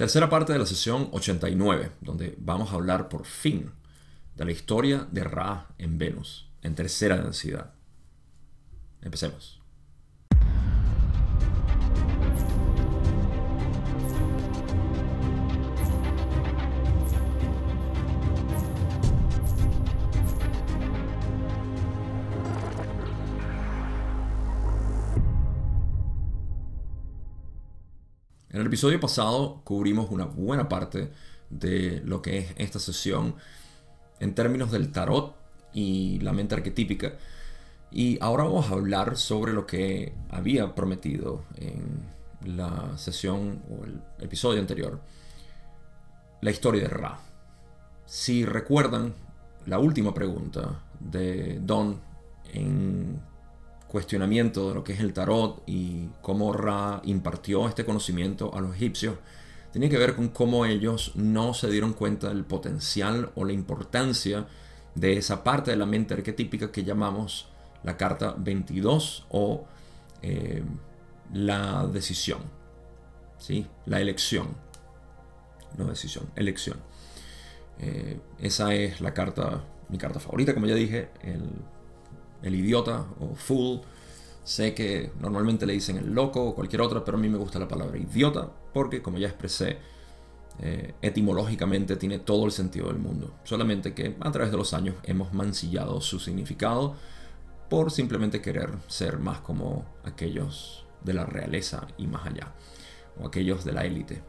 Tercera parte de la sesión 89, donde vamos a hablar por fin de la historia de Ra en Venus, en tercera densidad. Empecemos. En el episodio pasado cubrimos una buena parte de lo que es esta sesión en términos del tarot y la mente arquetípica. Y ahora vamos a hablar sobre lo que había prometido en la sesión o el episodio anterior, la historia de Ra. Si recuerdan la última pregunta de Don en cuestionamiento de lo que es el tarot y cómo Ra impartió este conocimiento a los egipcios, tenía que ver con cómo ellos no se dieron cuenta del potencial o la importancia de esa parte de la mente arquetípica que llamamos la carta 22 o eh, la decisión, ¿sí? la elección, no decisión, elección. Eh, esa es la carta, mi carta favorita, como ya dije, el el idiota o fool. Sé que normalmente le dicen el loco o cualquier otra, pero a mí me gusta la palabra idiota porque, como ya expresé, eh, etimológicamente tiene todo el sentido del mundo. Solamente que a través de los años hemos mancillado su significado por simplemente querer ser más como aquellos de la realeza y más allá, o aquellos de la élite.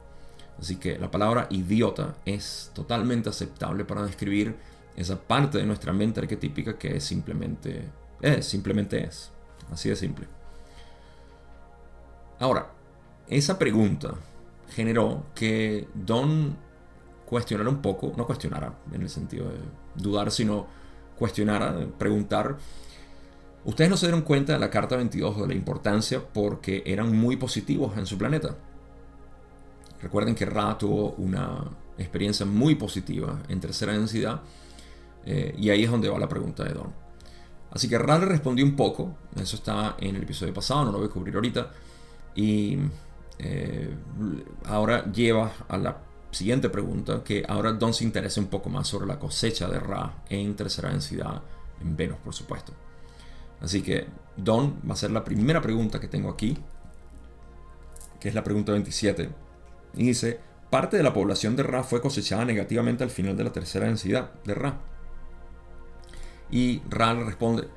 Así que la palabra idiota es totalmente aceptable para describir esa parte de nuestra mente arquetípica que es simplemente es, simplemente es. Así de simple. Ahora, esa pregunta generó que Don cuestionara un poco, no cuestionara en el sentido de dudar, sino cuestionara, preguntar. Ustedes no se dieron cuenta de la carta 22 de la importancia porque eran muy positivos en su planeta. Recuerden que Ra tuvo una experiencia muy positiva en tercera densidad eh, y ahí es donde va la pregunta de Don. Así que Ra le respondió un poco, eso está en el episodio pasado, no lo voy a cubrir ahorita. Y eh, ahora lleva a la siguiente pregunta, que ahora Don se interesa un poco más sobre la cosecha de Ra en tercera densidad, en Venus por supuesto. Así que Don va a ser la primera pregunta que tengo aquí, que es la pregunta 27. Y dice, parte de la población de Ra fue cosechada negativamente al final de la tercera densidad de Ra. Y Ra responde,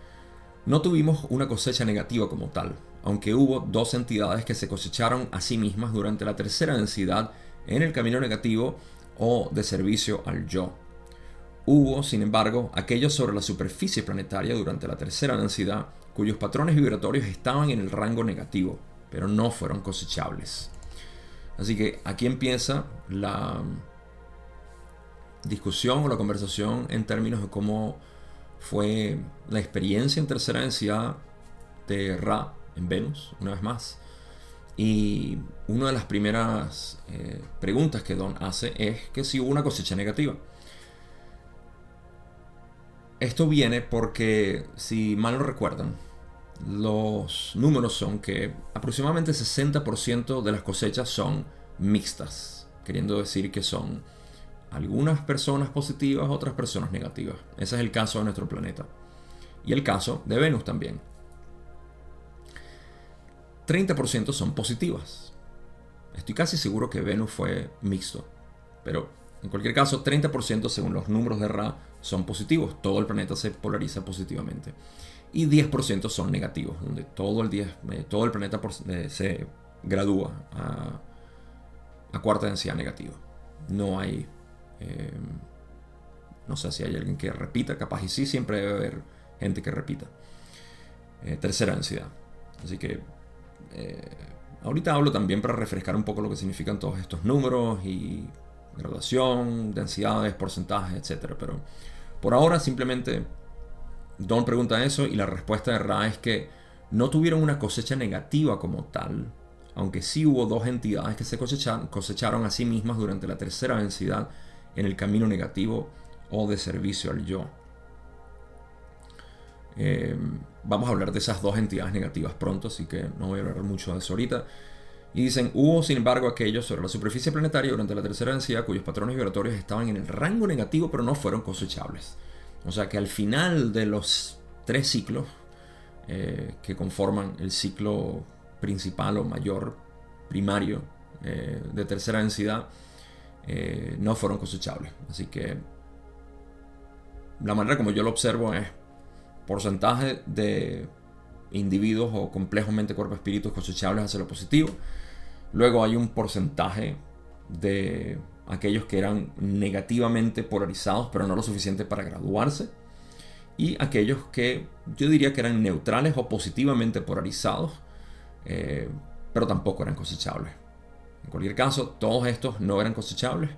no tuvimos una cosecha negativa como tal, aunque hubo dos entidades que se cosecharon a sí mismas durante la tercera densidad en el camino negativo o de servicio al yo. Hubo, sin embargo, aquellos sobre la superficie planetaria durante la tercera densidad cuyos patrones vibratorios estaban en el rango negativo, pero no fueron cosechables. Así que aquí empieza la discusión o la conversación en términos de cómo fue la experiencia en tercera densidad de Ra en Venus, una vez más. Y una de las primeras eh, preguntas que Don hace es que si hubo una cosecha negativa. Esto viene porque, si mal no recuerdan, los números son que aproximadamente 60% de las cosechas son mixtas, queriendo decir que son algunas personas positivas, otras personas negativas. Ese es el caso de nuestro planeta. Y el caso de Venus también. 30% son positivas. Estoy casi seguro que Venus fue mixto. Pero en cualquier caso, 30% según los números de Ra son positivos. Todo el planeta se polariza positivamente. Y 10% son negativos, donde todo el, 10, eh, todo el planeta eh, se gradúa a, a cuarta densidad negativa. No hay eh, no sé si hay alguien que repita, capaz y sí, siempre debe haber gente que repita. Eh, tercera densidad. Así que eh, ahorita hablo también para refrescar un poco lo que significan todos estos números y graduación, densidades, porcentajes, etc. Pero por ahora simplemente Don pregunta eso y la respuesta de Ra es que no tuvieron una cosecha negativa como tal, aunque sí hubo dos entidades que se cosecharon, cosecharon a sí mismas durante la tercera densidad en el camino negativo o de servicio al yo. Eh, vamos a hablar de esas dos entidades negativas pronto, así que no voy a hablar mucho de eso ahorita. Y dicen, hubo sin embargo aquellos sobre la superficie planetaria durante la tercera densidad cuyos patrones vibratorios estaban en el rango negativo pero no fueron cosechables. O sea que al final de los tres ciclos eh, que conforman el ciclo principal o mayor primario eh, de tercera densidad, eh, no fueron cosechables. Así que la manera como yo lo observo es porcentaje de individuos o complejos mente, cuerpo, espíritu cosechables hacia lo positivo. Luego hay un porcentaje de aquellos que eran negativamente polarizados, pero no lo suficiente para graduarse. Y aquellos que yo diría que eran neutrales o positivamente polarizados, eh, pero tampoco eran cosechables. En cualquier caso, todos estos no eran cosechables.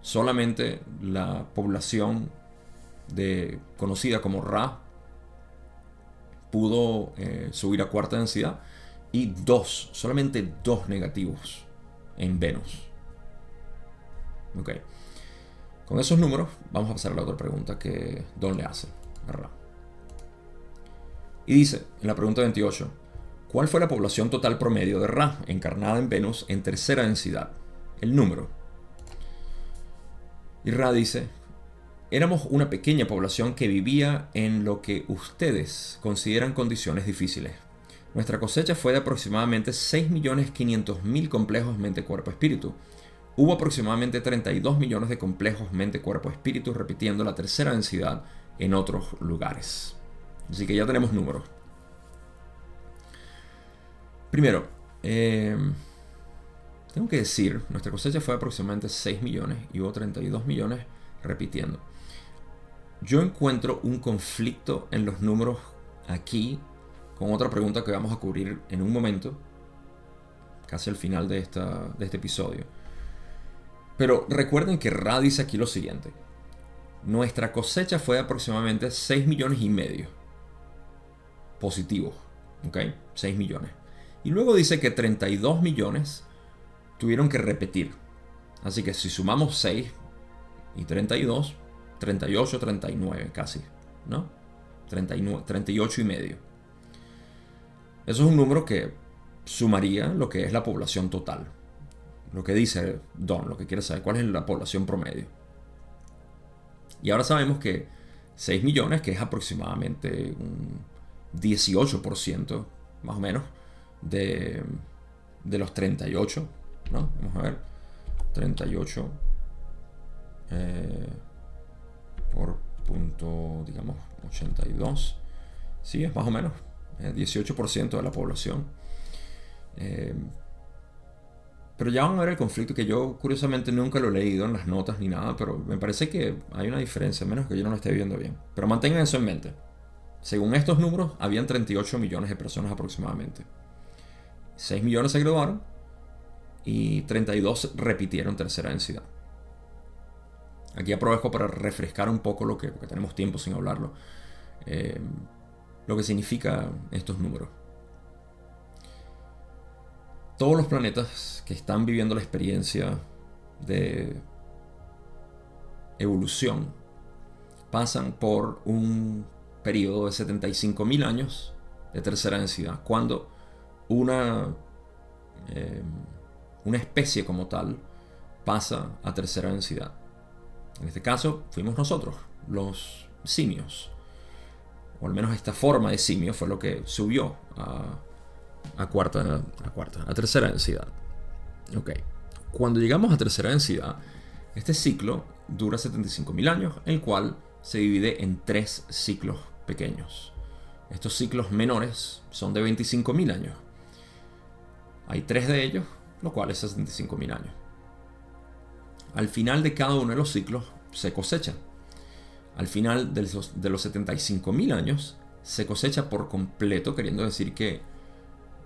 Solamente la población de, conocida como Ra pudo eh, subir a cuarta densidad y dos, solamente dos negativos en Venus. Ok. Con esos números vamos a pasar a la otra pregunta que Don le hace a Ra. Y dice, en la pregunta 28, ¿cuál fue la población total promedio de Ra encarnada en Venus en tercera densidad? El número. Y Ra dice, éramos una pequeña población que vivía en lo que ustedes consideran condiciones difíciles. Nuestra cosecha fue de aproximadamente 6.500.000 complejos mente-cuerpo-espíritu. Hubo aproximadamente 32 millones de complejos mente-cuerpo-espíritu repitiendo la tercera densidad en otros lugares. Así que ya tenemos números. Primero, eh, tengo que decir, nuestra cosecha fue aproximadamente 6 millones y hubo 32 millones repitiendo. Yo encuentro un conflicto en los números aquí con otra pregunta que vamos a cubrir en un momento, casi al final de, esta, de este episodio. Pero recuerden que Ra dice aquí lo siguiente. Nuestra cosecha fue de aproximadamente 6 millones y medio. Positivos. ¿Ok? 6 millones. Y luego dice que 32 millones tuvieron que repetir. Así que si sumamos 6 y 32, 38, 39 casi, ¿no? 39, 38 y medio. Eso es un número que sumaría lo que es la población total. Lo que dice Don, lo que quiere saber, cuál es la población promedio. Y ahora sabemos que 6 millones, que es aproximadamente un 18%, más o menos, de, de los 38, ¿no? Vamos a ver, 38. Eh, por punto, digamos, 82. Sí, es más o menos, 18% de la población. Eh, pero ya van a ver el conflicto que yo curiosamente nunca lo he leído en las notas ni nada, pero me parece que hay una diferencia, menos que yo no lo esté viendo bien. Pero mantengan eso en mente. Según estos números, habían 38 millones de personas aproximadamente. 6 millones se graduaron y 32 repitieron tercera densidad. Aquí aprovecho para refrescar un poco lo que, porque tenemos tiempo sin hablarlo, eh, lo que significa estos números. Todos los planetas que están viviendo la experiencia de evolución pasan por un periodo de 75.000 años de tercera densidad, cuando una, eh, una especie como tal pasa a tercera densidad. En este caso fuimos nosotros, los simios. O al menos esta forma de simio fue lo que subió a cuarta, a tercera densidad. Ok. Cuando llegamos a tercera densidad, este ciclo dura 75.000 años, el cual se divide en tres ciclos pequeños. Estos ciclos menores son de 25.000 años. Hay tres de ellos, lo cual es 75.000 años. Al final de cada uno de los ciclos se cosecha. Al final de los, de los 75.000 años se cosecha por completo, queriendo decir que,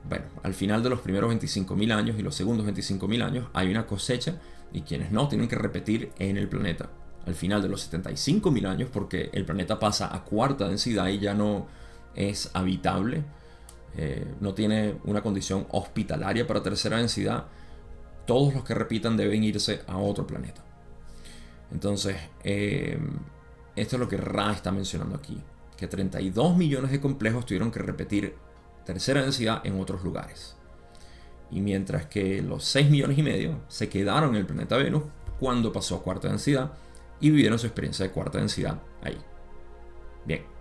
bueno, al final de los primeros 25.000 años y los segundos 25.000 años hay una cosecha y quienes no tienen que repetir en el planeta. Al final de los 75.000 años, porque el planeta pasa a cuarta densidad y ya no es habitable, eh, no tiene una condición hospitalaria para tercera densidad, todos los que repitan deben irse a otro planeta. Entonces, eh, esto es lo que Ra está mencionando aquí, que 32 millones de complejos tuvieron que repetir tercera densidad en otros lugares. y mientras que los 6 millones y medio se quedaron en el planeta Venus cuando pasó a cuarta densidad y vivieron su experiencia de cuarta densidad ahí. Bien.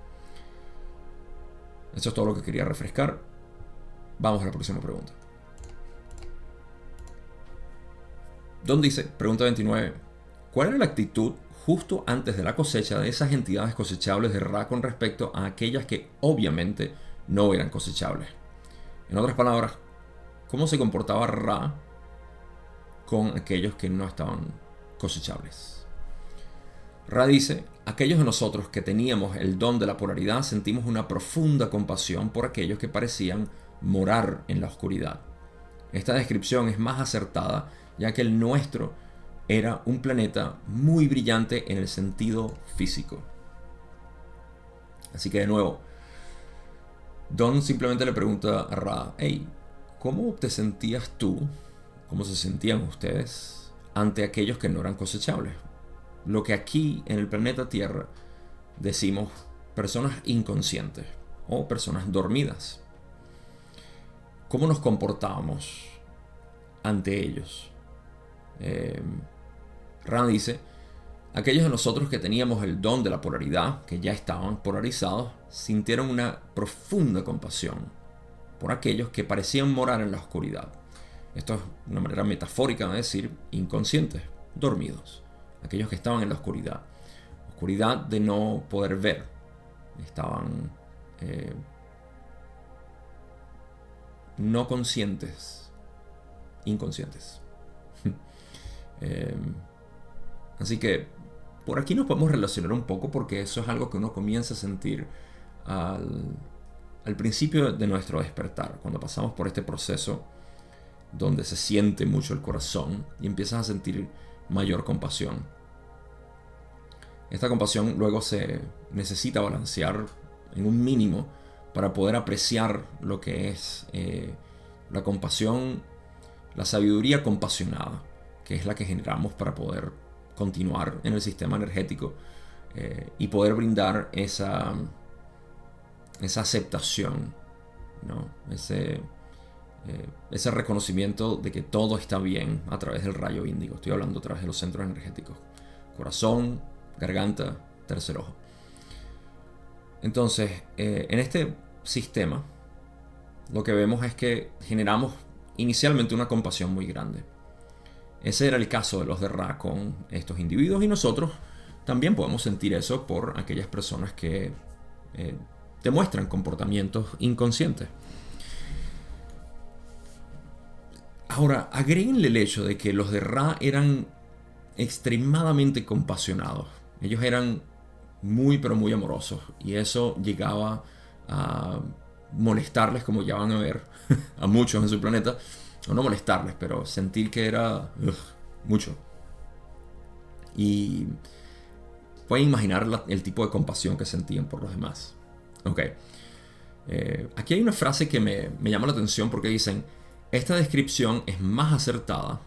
Eso es todo lo que quería refrescar. Vamos a la próxima pregunta. Don dice, pregunta 29, ¿cuál era la actitud justo antes de la cosecha de esas entidades cosechables de Ra con respecto a aquellas que obviamente no eran cosechables? En otras palabras, ¿cómo se comportaba Ra con aquellos que no estaban cosechables? Ra dice, aquellos de nosotros que teníamos el don de la polaridad sentimos una profunda compasión por aquellos que parecían morar en la oscuridad. Esta descripción es más acertada ya que el nuestro era un planeta muy brillante en el sentido físico. Así que de nuevo, Don simplemente le pregunta a Ra, hey, ¿cómo te sentías tú, cómo se sentían ustedes ante aquellos que no eran cosechables? Lo que aquí en el planeta Tierra decimos personas inconscientes o personas dormidas. ¿Cómo nos comportábamos ante ellos? Eh, dice, aquellos de nosotros que teníamos el don de la polaridad, que ya estaban polarizados, sintieron una profunda compasión por aquellos que parecían morar en la oscuridad. Esto es una manera metafórica de decir inconscientes, dormidos, aquellos que estaban en la oscuridad. Oscuridad de no poder ver. Estaban eh, no conscientes, inconscientes. Em, así que por aquí nos podemos relacionar un poco porque eso es algo que uno comienza a sentir al, al principio de nuestro despertar, cuando pasamos por este proceso donde se siente mucho el corazón y empiezas a sentir mayor compasión. Esta compasión luego se necesita balancear en un mínimo para poder apreciar lo que es eh, la compasión, la sabiduría compasionada que es la que generamos para poder continuar en el sistema energético eh, y poder brindar esa, esa aceptación, ¿no? ese, eh, ese reconocimiento de que todo está bien a través del rayo índigo. Estoy hablando a través de los centros energéticos. Corazón, garganta, tercer ojo. Entonces, eh, en este sistema, lo que vemos es que generamos inicialmente una compasión muy grande. Ese era el caso de los de Ra con estos individuos y nosotros también podemos sentir eso por aquellas personas que eh, demuestran comportamientos inconscientes. Ahora, agréguenle el hecho de que los de Ra eran extremadamente compasionados. Ellos eran muy pero muy amorosos y eso llegaba a molestarles como ya van a ver a muchos en su planeta o no molestarles, pero sentir que era mucho. Y pueden imaginar el tipo de compasión que sentían por los demás. Ok. Eh, aquí hay una frase que me, me, llama la atención porque dicen, esta descripción es más acertada,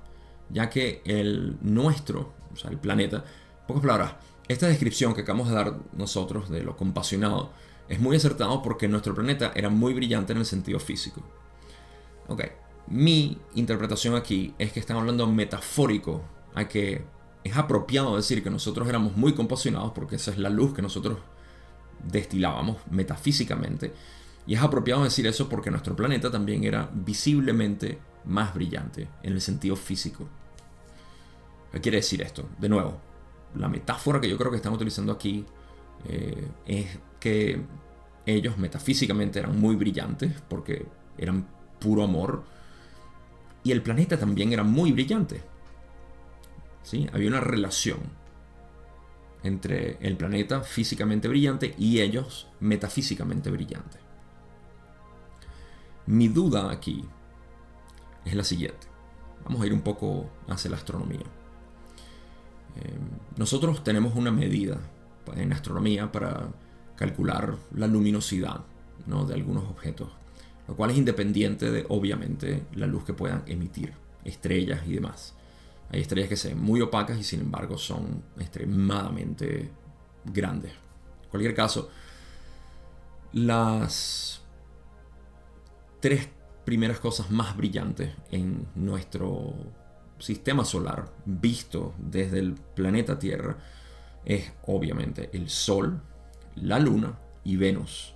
ya que el nuestro, o sea, el planeta, pocas palabras, esta descripción que acabamos de dar nosotros de lo compasionado, es muy acertado porque nuestro planeta era muy brillante en el sentido físico. Ok, mi interpretación aquí es que están hablando metafórico, a que es apropiado decir que nosotros éramos muy compasionados porque esa es la luz que nosotros destilábamos metafísicamente. Y es apropiado decir eso porque nuestro planeta también era visiblemente más brillante en el sentido físico. ¿Qué quiere decir esto? De nuevo, la metáfora que yo creo que están utilizando aquí eh, es que ellos metafísicamente eran muy brillantes porque eran puro amor y el planeta también era muy brillante. ¿Sí? Había una relación entre el planeta físicamente brillante y ellos metafísicamente brillantes. Mi duda aquí es la siguiente. Vamos a ir un poco hacia la astronomía. Nosotros tenemos una medida en astronomía para calcular la luminosidad ¿no? de algunos objetos lo cual es independiente de, obviamente, la luz que puedan emitir, estrellas y demás. Hay estrellas que se ven muy opacas y sin embargo son extremadamente grandes. En cualquier caso, las tres primeras cosas más brillantes en nuestro sistema solar, visto desde el planeta Tierra, es obviamente el Sol, la Luna y Venus.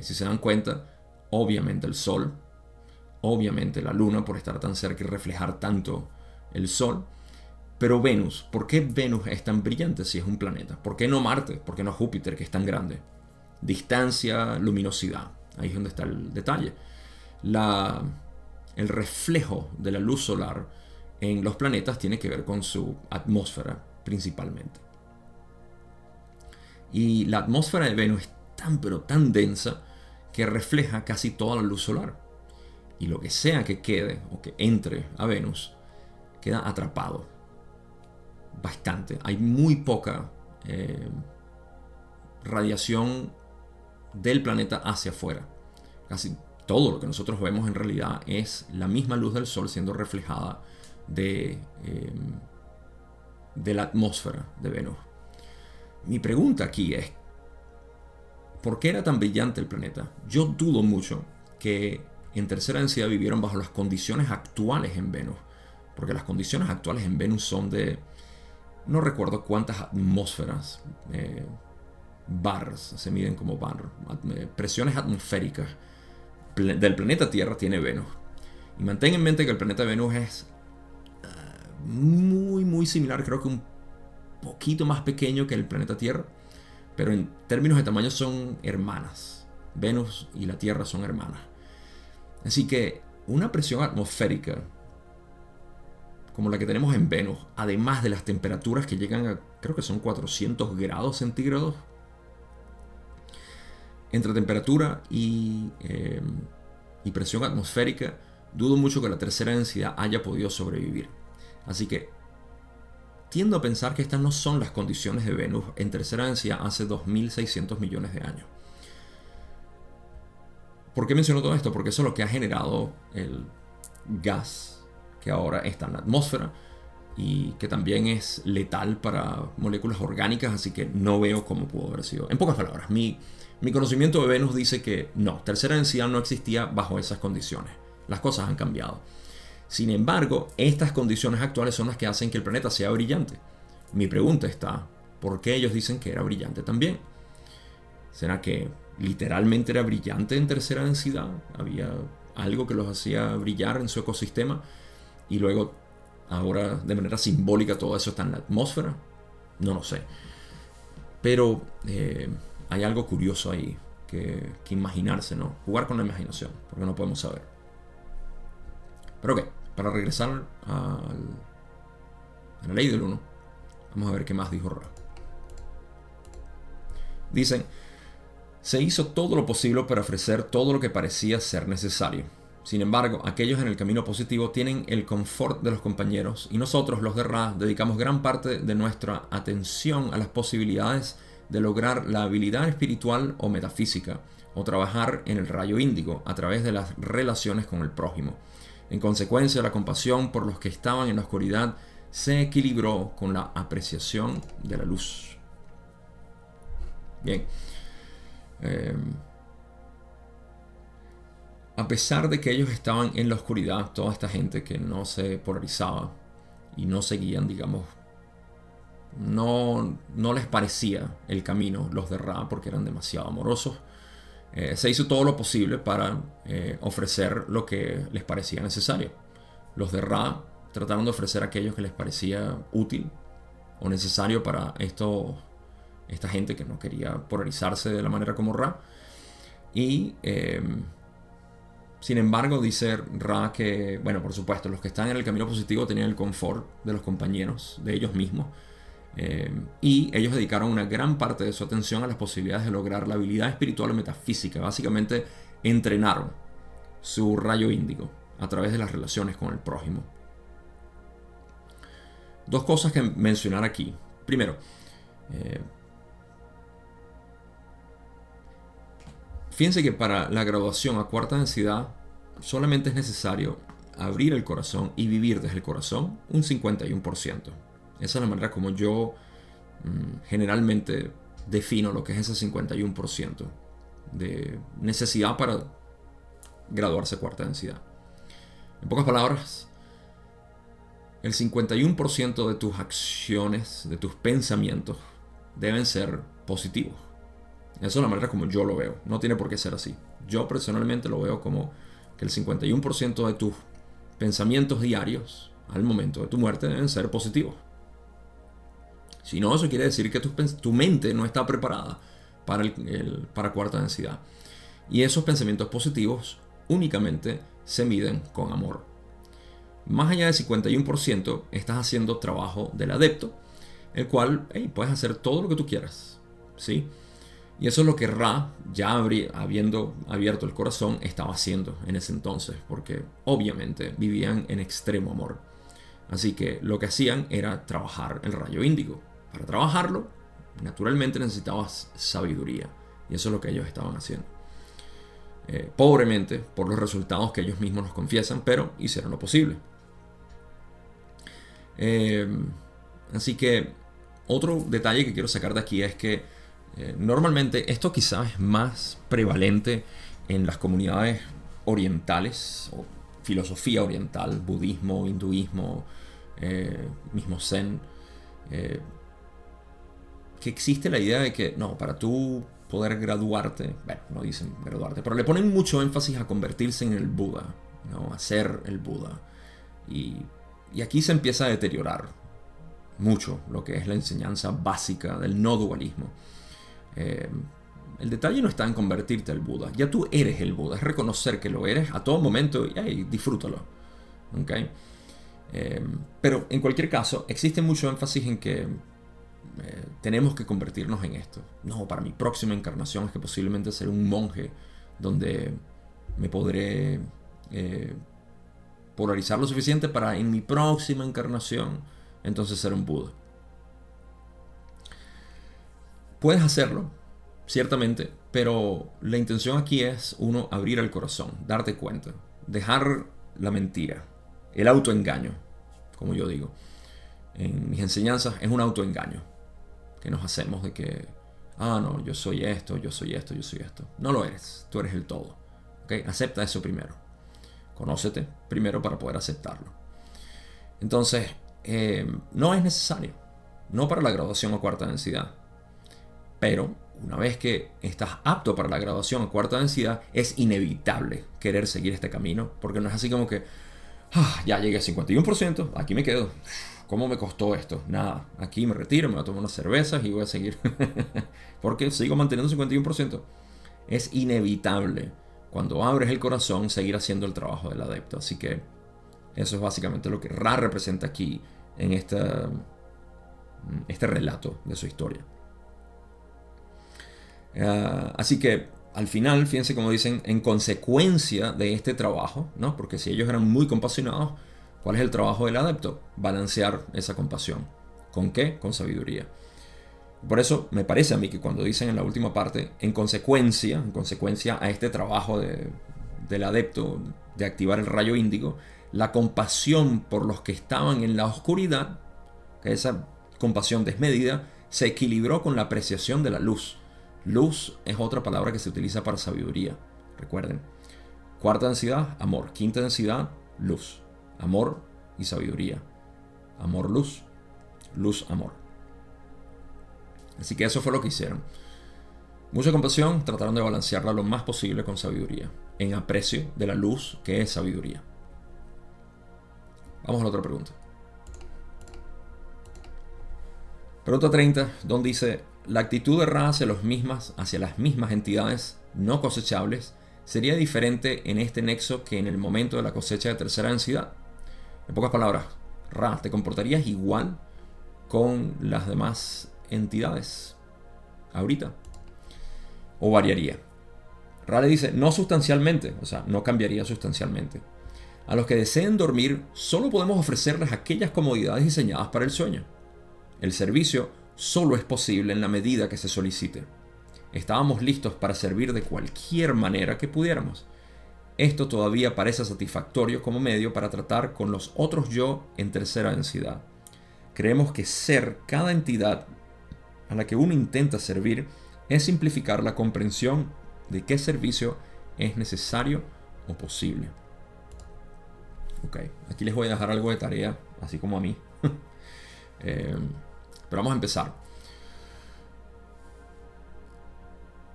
Si se dan cuenta, obviamente el Sol, obviamente la Luna por estar tan cerca y reflejar tanto el Sol, pero Venus, ¿por qué Venus es tan brillante si es un planeta? ¿Por qué no Marte? ¿Por qué no Júpiter, que es tan grande? Distancia, luminosidad. Ahí es donde está el detalle. La, el reflejo de la luz solar en los planetas tiene que ver con su atmósfera principalmente. Y la atmósfera de Venus es tan pero tan densa que refleja casi toda la luz solar. Y lo que sea que quede o que entre a Venus queda atrapado. Bastante. Hay muy poca eh, radiación del planeta hacia afuera. Casi todo lo que nosotros vemos en realidad es la misma luz del Sol siendo reflejada de, em, de la atmósfera de Venus. Mi pregunta aquí es, ¿por qué era tan brillante el planeta? Yo dudo mucho que en tercera densidad vivieron bajo las condiciones actuales en Venus, porque las condiciones actuales en Venus son de, no recuerdo cuántas atmósferas, eh, bars, se miden como bar, eh, presiones atmosféricas del planeta Tierra tiene Venus. Y mantén en mente que el planeta Venus es muy, muy similar, creo que un poquito más pequeño que el planeta Tierra, pero en términos de tamaño son hermanas. Venus y la Tierra son hermanas. Así que una presión atmosférica como la que tenemos en Venus, además de las temperaturas que llegan a, creo que son 400 grados centígrados, entre temperatura y, eh, y presión atmosférica, dudo mucho que la tercera densidad haya podido sobrevivir. Así que tiendo a pensar que estas no son las condiciones de Venus en tercera densidad hace 2.600 millones de años. ¿Por qué menciono todo esto? Porque eso es lo que ha generado el gas que ahora está en la atmósfera y que también es letal para moléculas orgánicas, así que no veo cómo pudo haber sido. En pocas palabras, mi, mi conocimiento de Venus dice que no, tercera densidad no existía bajo esas condiciones. Las cosas han cambiado. Sin embargo, estas condiciones actuales son las que hacen que el planeta sea brillante. Mi pregunta está, ¿por qué ellos dicen que era brillante también? ¿Será que literalmente era brillante en tercera densidad? ¿Había algo que los hacía brillar en su ecosistema? Y luego, ahora de manera simbólica, todo eso está en la atmósfera? No lo sé. Pero eh, hay algo curioso ahí que, imaginarse, ¿no? Jugar con la imaginación, porque no podemos saber. Pero ok, para regresar a la ley del 1, vamos a ver qué más dijo Ra. Dicen, se hizo todo lo posible para ofrecer todo lo que parecía ser necesario. Sin embargo, aquellos en el camino positivo tienen el confort de los compañeros y nosotros, los de Ra, dedicamos gran parte de nuestra atención a las posibilidades de lograr la habilidad espiritual o metafísica o trabajar en el rayo índigo a través de las relaciones con el prójimo. En consecuencia, la compasión por los que estaban en la oscuridad se equilibró con la apreciación de la luz. Bien. Em, a pesar de que ellos estaban en la oscuridad, toda esta gente que no se polarizaba y no seguían, digamos, no, no les parecía el camino los de Ra porque eran demasiado amorosos eh, se hizo todo lo posible para eh, ofrecer lo que les parecía necesario. Los de Ra trataron de ofrecer aquello que les parecía útil o necesario para esto, esta gente que no quería polarizarse de la manera como Ra. Y em, sin embargo, dice Ra que, bueno, por supuesto, los que están en el camino positivo tenían el confort de los compañeros, de ellos mismos eh, y ellos dedicaron una gran parte de su atención a las posibilidades de lograr la habilidad espiritual y metafísica. Básicamente entrenaron su rayo índigo a través de las relaciones con el prójimo. Dos cosas que mencionar aquí. Primero, eh, fíjense que para la graduación a cuarta densidad solamente es necesario abrir el corazón y vivir desde el corazón un 51%. Esa es la manera como yo mm, generalmente defino lo que es ese 51% de necesidad para graduarse cuarta densidad. En pocas palabras, el 51% de tus acciones, de tus pensamientos, deben ser positivos. Esa es la manera como yo lo veo. No tiene por qué ser así. Yo personalmente lo veo como que el 51% de tus pensamientos diarios al momento de tu muerte deben ser positivos. Si no, eso quiere decir que tu, mente no está preparada para, cuarta densidad. Y esos pensamientos positivos únicamente se miden con amor. Más allá del 51%, estás haciendo trabajo del adepto, el cual puedes hacer todo lo que tú quieras. ¿sí? Y eso es lo que Ra, ya habiendo abierto el corazón, estaba haciendo en ese entonces, porque obviamente vivían en extremo amor. Así que lo que hacían era trabajar el rayo índigo. Para trabajarlo, naturalmente necesitabas sabiduría. Y eso es lo que ellos estaban haciendo. Eh, pobremente por los resultados que ellos mismos nos confiesan, pero hicieron lo posible. Eh, así que otro detalle que quiero sacar de aquí es que eh, normalmente esto quizás es más prevalente en las comunidades orientales filosofía oriental, budismo, hinduismo, mismo zen, que existe la idea de que no, para tú poder graduarte, bueno, no dicen graduarte, pero le ponen mucho énfasis a convertirse en el Buda, ¿no? a ser el Buda. Y, aquí se empieza a deteriorar mucho lo que es la enseñanza básica del no dualismo. Eh, el detalle no está en convertirte al Buda, ya tú eres el Buda, es reconocer que lo eres a todo momento y disfrútalo. ¿okay? Eh, pero en cualquier caso, existe mucho énfasis en que eh, tenemos que convertirnos en esto. No, para mi próxima encarnación es que posiblemente ser un monje donde me podré eh, polarizar lo suficiente para en mi próxima encarnación entonces ser un Buda. Puedes hacerlo, ciertamente, pero la intención aquí es uno abrir el corazón, darte cuenta, dejar la mentira, el autoengaño, como yo digo. En mis enseñanzas es un autoengaño que nos hacemos de que, ah, no, yo soy esto, yo soy esto, yo soy esto. No lo eres, tú eres el todo. ¿okay? Acepta eso primero. Conócete primero para poder aceptarlo. Entonces, eh, no es necesario, no para la graduación a cuarta densidad, pero una vez que estás apto para la graduación a cuarta densidad, es inevitable querer seguir este camino, porque no es así como que, ah, ya llegué al 51%, aquí me quedo. ¿Cómo me costó esto? Nada, aquí me retiro, me voy a tomar unas cervezas y voy a seguir. Porque sigo manteniendo 51%. Es inevitable cuando abres el corazón seguir haciendo el trabajo del adepto. Así que eso es básicamente lo que Ra representa aquí en esta, este relato de su historia. Ah, así que al final, fíjense como dicen, en consecuencia de este trabajo, ¿no? porque si ellos eran muy compasionados, ¿Cuál es el trabajo del adepto? Balancear esa compasión. ¿Con qué? Con sabiduría. Por eso me parece a mí que cuando dicen en la última parte, en consecuencia, en consecuencia a este trabajo del adepto de activar el rayo índigo, la compasión por los que estaban en la oscuridad, esa compasión desmedida, se equilibró con la apreciación de la luz. Luz es otra palabra que se utiliza para sabiduría. Recuerden. Cuarta densidad, amor. Quinta densidad, luz amor y sabiduría. Amor, luz, luz, amor. Así que eso fue lo que hicieron. Mucha compasión, trataron de balancearla lo más posible con sabiduría, en aprecio de la luz que es sabiduría. Vamos a la otra pregunta. Pregunta 30, donde dice, la actitud Ra hacia, los mismas, hacia las mismas entidades no cosechables sería diferente en este nexo que en el momento de la cosecha de tercera densidad. En pocas palabras, Ra, ¿te comportarías igual con las demás entidades ahorita? ¿O variaría? Ra le dice, no sustancialmente, o sea, no cambiaría sustancialmente. A los que deseen dormir, solo podemos ofrecerles aquellas comodidades diseñadas para el sueño. El servicio solo es posible en la medida que se solicite. Estábamos listos para servir de cualquier manera que pudiéramos esto todavía parece satisfactorio como medio para tratar con los otros yo en tercera densidad. Creemos que ser cada entidad a la que uno intenta servir es simplificar la comprensión de qué servicio es necesario o posible. Ok, aquí les voy a dejar algo de tarea, así como a mí. Eh, pero vamos a empezar.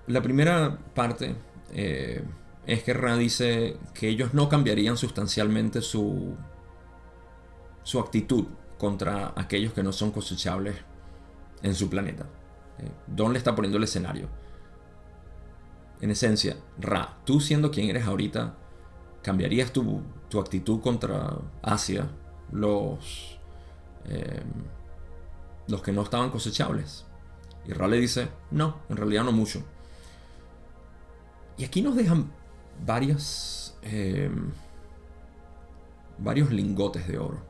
La primera parte eh, es que Ra dice que ellos no cambiarían sustancialmente su, su actitud contra aquellos que no son cosechables en su planeta. Eh, Don le está poniendo el escenario. En esencia, Ra, tú siendo quien eres ahorita, ¿cambiarías tu, actitud contra Asia, los, eh, los que no estaban cosechables? Y Ra le dice, no, en realidad no mucho. Y aquí nos dejan varios, eh, varios lingotes de oro.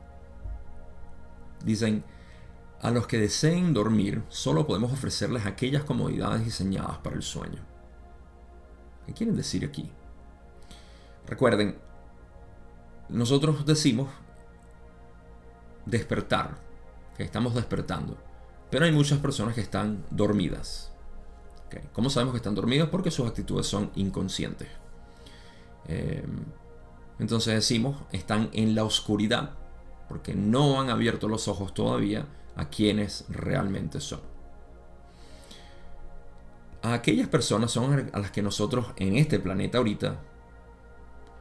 Dicen, a los que deseen dormir solo podemos ofrecerles aquellas comodidades diseñadas para el sueño. ¿Qué quieren decir aquí? Recuerden, nosotros decimos despertar, que estamos despertando, pero hay muchas personas que están dormidas. ¿Cómo sabemos que están dormidas? Porque sus actitudes son inconscientes. Eh, entonces decimos, están en la oscuridad, porque no han abierto los ojos todavía a quienes realmente son. A aquellas personas son a las que nosotros en este planeta ahorita,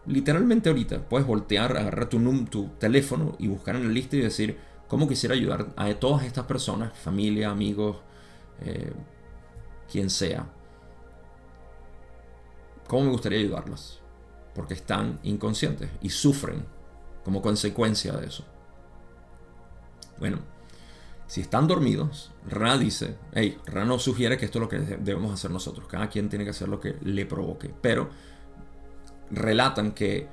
literalmente ahorita, puedes voltear, agarrar tu, tu teléfono y buscar en la lista y decir cómo quisiera ayudar a todas estas personas, familia, amigos, eh, quien sea. ¿Cómo me gustaría ayudarlas? Porque están inconscientes y sufren como consecuencia de eso. Bueno, si están dormidos, Ra dice, hey, Ra no sugiere que esto es lo que debemos hacer nosotros. Cada quien tiene que hacer lo que le provoque. Pero relatan que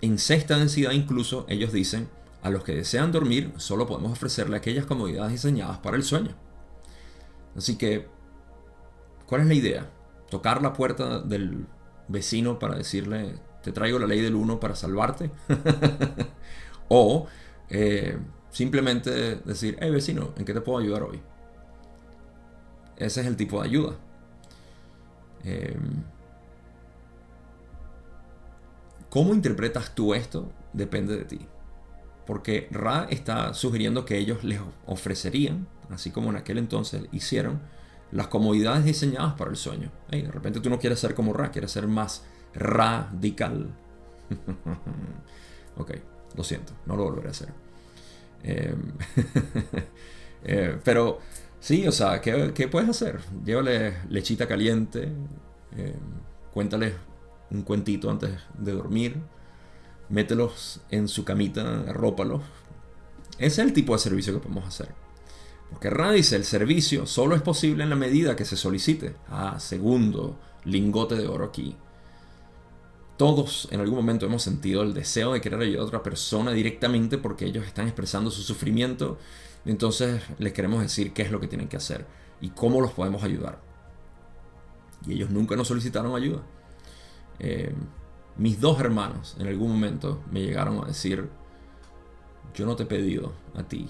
en sexta densidad incluso ellos dicen, a los que desean dormir solo podemos ofrecerle aquellas comodidades diseñadas para el sueño. Así que, ¿cuál es la idea? Tocar la puerta del vecino para decirle, te traigo la ley del uno para salvarte. o eh, Simplemente decir, hey vecino, ¿en qué te puedo ayudar hoy? Ese es el tipo de ayuda. Em, ¿Cómo interpretas tú esto? Depende de ti. Porque Ra está sugiriendo que ellos les ofrecerían, así como en aquel entonces hicieron, las comodidades diseñadas para el sueño. de repente tú no quieres ser como Ra, quieres ser más radical. ok, lo siento, no lo volveré a hacer. Em, eh, pero sí, o sea, ¿qué, puedes hacer? Llévale lechita caliente, em, cuéntales un cuentito antes de dormir, mételos en su camita, arrópalos. Ese es el tipo de servicio que podemos hacer. Porque Ra dice, el servicio solo es posible en la medida que se solicite. Ah, segundo lingote de oro aquí. Todos en algún momento hemos sentido el deseo de querer ayudar a otra persona directamente porque ellos están expresando su sufrimiento. Entonces les queremos decir qué es lo que tienen que hacer y cómo los podemos ayudar. Y ellos nunca nos solicitaron ayuda. Eh, mis dos hermanos en algún momento me llegaron a decir, yo no te he pedido a ti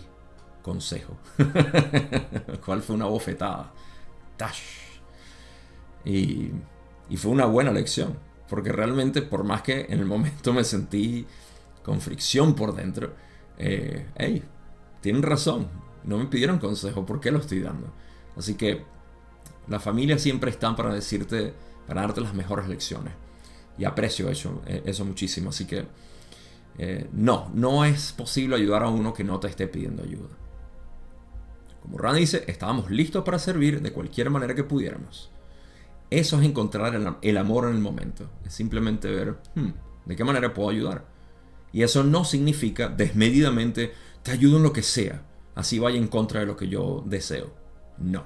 consejo. cual fue una bofetada. Tash. Y, fue una buena lección porque realmente, por más que en el momento me sentí con fricción por dentro, eh, hey, tienen razón, no me pidieron consejo, ¿por qué lo estoy dando? Así que la familia siempre está para decirte, para darte las mejores lecciones. Y aprecio eso, eh, eso muchísimo. Así que eh, no, no es posible ayudar a uno que no te esté pidiendo ayuda. Como Ran dice, estábamos listos para servir de cualquier manera que pudiéramos. Eso es encontrar el, amor en el momento. Es simplemente ver, hmm, ¿de qué manera puedo ayudar? Y eso no significa desmedidamente, te ayudo en lo que sea, así vaya en contra de lo que yo deseo. No.